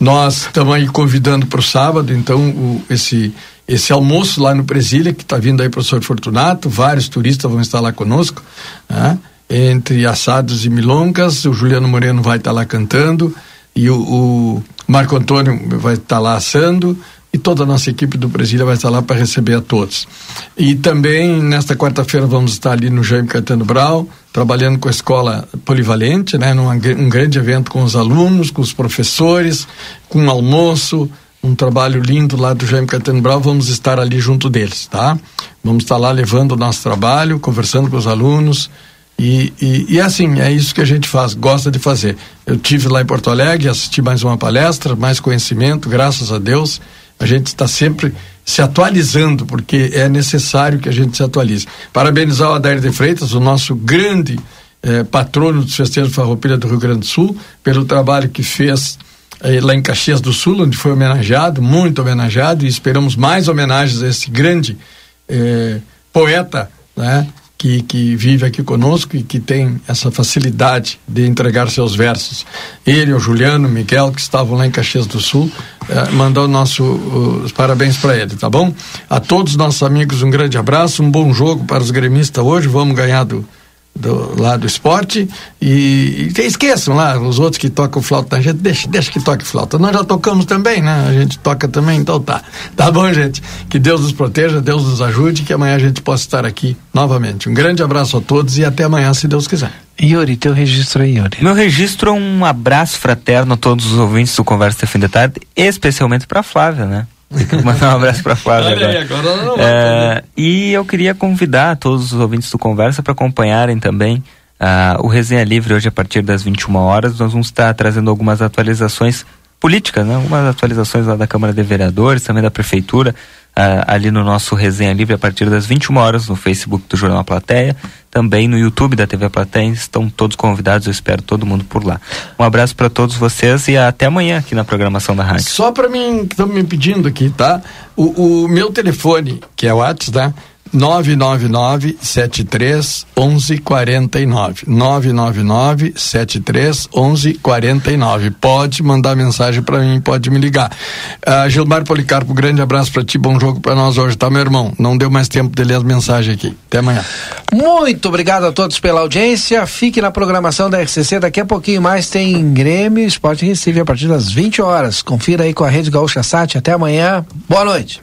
Nós estamos aí convidando para o sábado, então, o, esse, esse almoço lá no Presília, que está vindo aí o professor Fortunato, vários turistas vão estar lá conosco, né? entre assados e milongas, o Juliano Moreno vai estar lá cantando, e o, o Marco Antônio vai estar lá assando, e toda a nossa equipe do Presília vai estar lá para receber a todos. E também, nesta quarta-feira, vamos estar ali no Jaime Caetano Brau, trabalhando com a escola polivalente, né, num um grande evento com os alunos, com os professores, com um almoço, um trabalho lindo lá do Jaime Caetano Brau, vamos estar ali junto deles, tá? Vamos estar lá levando o nosso trabalho, conversando com os alunos, e, e, e assim, é isso que a gente faz, gosta de fazer. Eu tive lá em Porto Alegre, assisti mais uma palestra, mais conhecimento, graças a Deus. A gente está sempre se atualizando, porque é necessário que a gente se atualize. Parabenizar o Adair de Freitas, o nosso grande eh, patrono dos festejos Farroupilha do Rio Grande do Sul, pelo trabalho que fez lá em Caxias do Sul, onde foi homenageado, muito homenageado, e esperamos mais homenagens a esse grande eh, poeta, né? Que, que vive aqui conosco e que tem essa facilidade de entregar seus versos. Ele, o Juliano, o Miguel, que estavam lá em Caxias do Sul, eh, mandar o nosso, os parabéns para ele, tá bom? A todos os nossos amigos, um grande abraço, um bom jogo para os gremistas hoje, vamos ganhar do, do, lá do esporte e, e esqueçam lá os outros que tocam flauta, gente deixa, deixa que toque flauta. Nós já tocamos também, né? A gente toca também, então tá. Tá bom, gente? Que Deus nos proteja, Deus nos ajude, que amanhã a gente possa estar aqui novamente. Um grande abraço a todos e até amanhã, se Deus quiser. Yuri, teu registro aí, Yuri. Meu registro é um abraço fraterno a todos os ouvintes do Conversa de Fim de Tarde, especialmente para Flávia, né? Mandar um abraço para Flávia Olha aí, agora. agora não É, e eu queria convidar todos os ouvintes do Conversa para acompanharem também ah, o Resenha Livre hoje a partir das 21 horas. Nós vamos estar trazendo algumas atualizações políticas, né? algumas atualizações lá da Câmara de Vereadores, também da Prefeitura, ali no nosso Resenha Livre a partir das 21 horas no Facebook do Jornal Plateia, também no YouTube da TV Plateia. Estão todos convidados, eu espero todo mundo por lá. Um abraço para todos vocês e até amanhã aqui na programação da rádio. Só para mim, que estão me pedindo aqui, tá? O, o meu telefone, que é o WhatsApp, tá? 999 73 1149 999 73 1149 pode mandar mensagem para mim pode me ligar. Uh, Gilmar Policarpo grande abraço para ti bom jogo para nós hoje tá meu irmão? Não deu mais tempo de ler as mensagens aqui. Até amanhã. Muito obrigado a todos pela audiência. Fique na programação da RCC daqui a pouquinho mais tem Grêmio Esporte Recife a partir das 20 horas. Confira aí com a Rede Gaúcha Sat. Até amanhã. Boa noite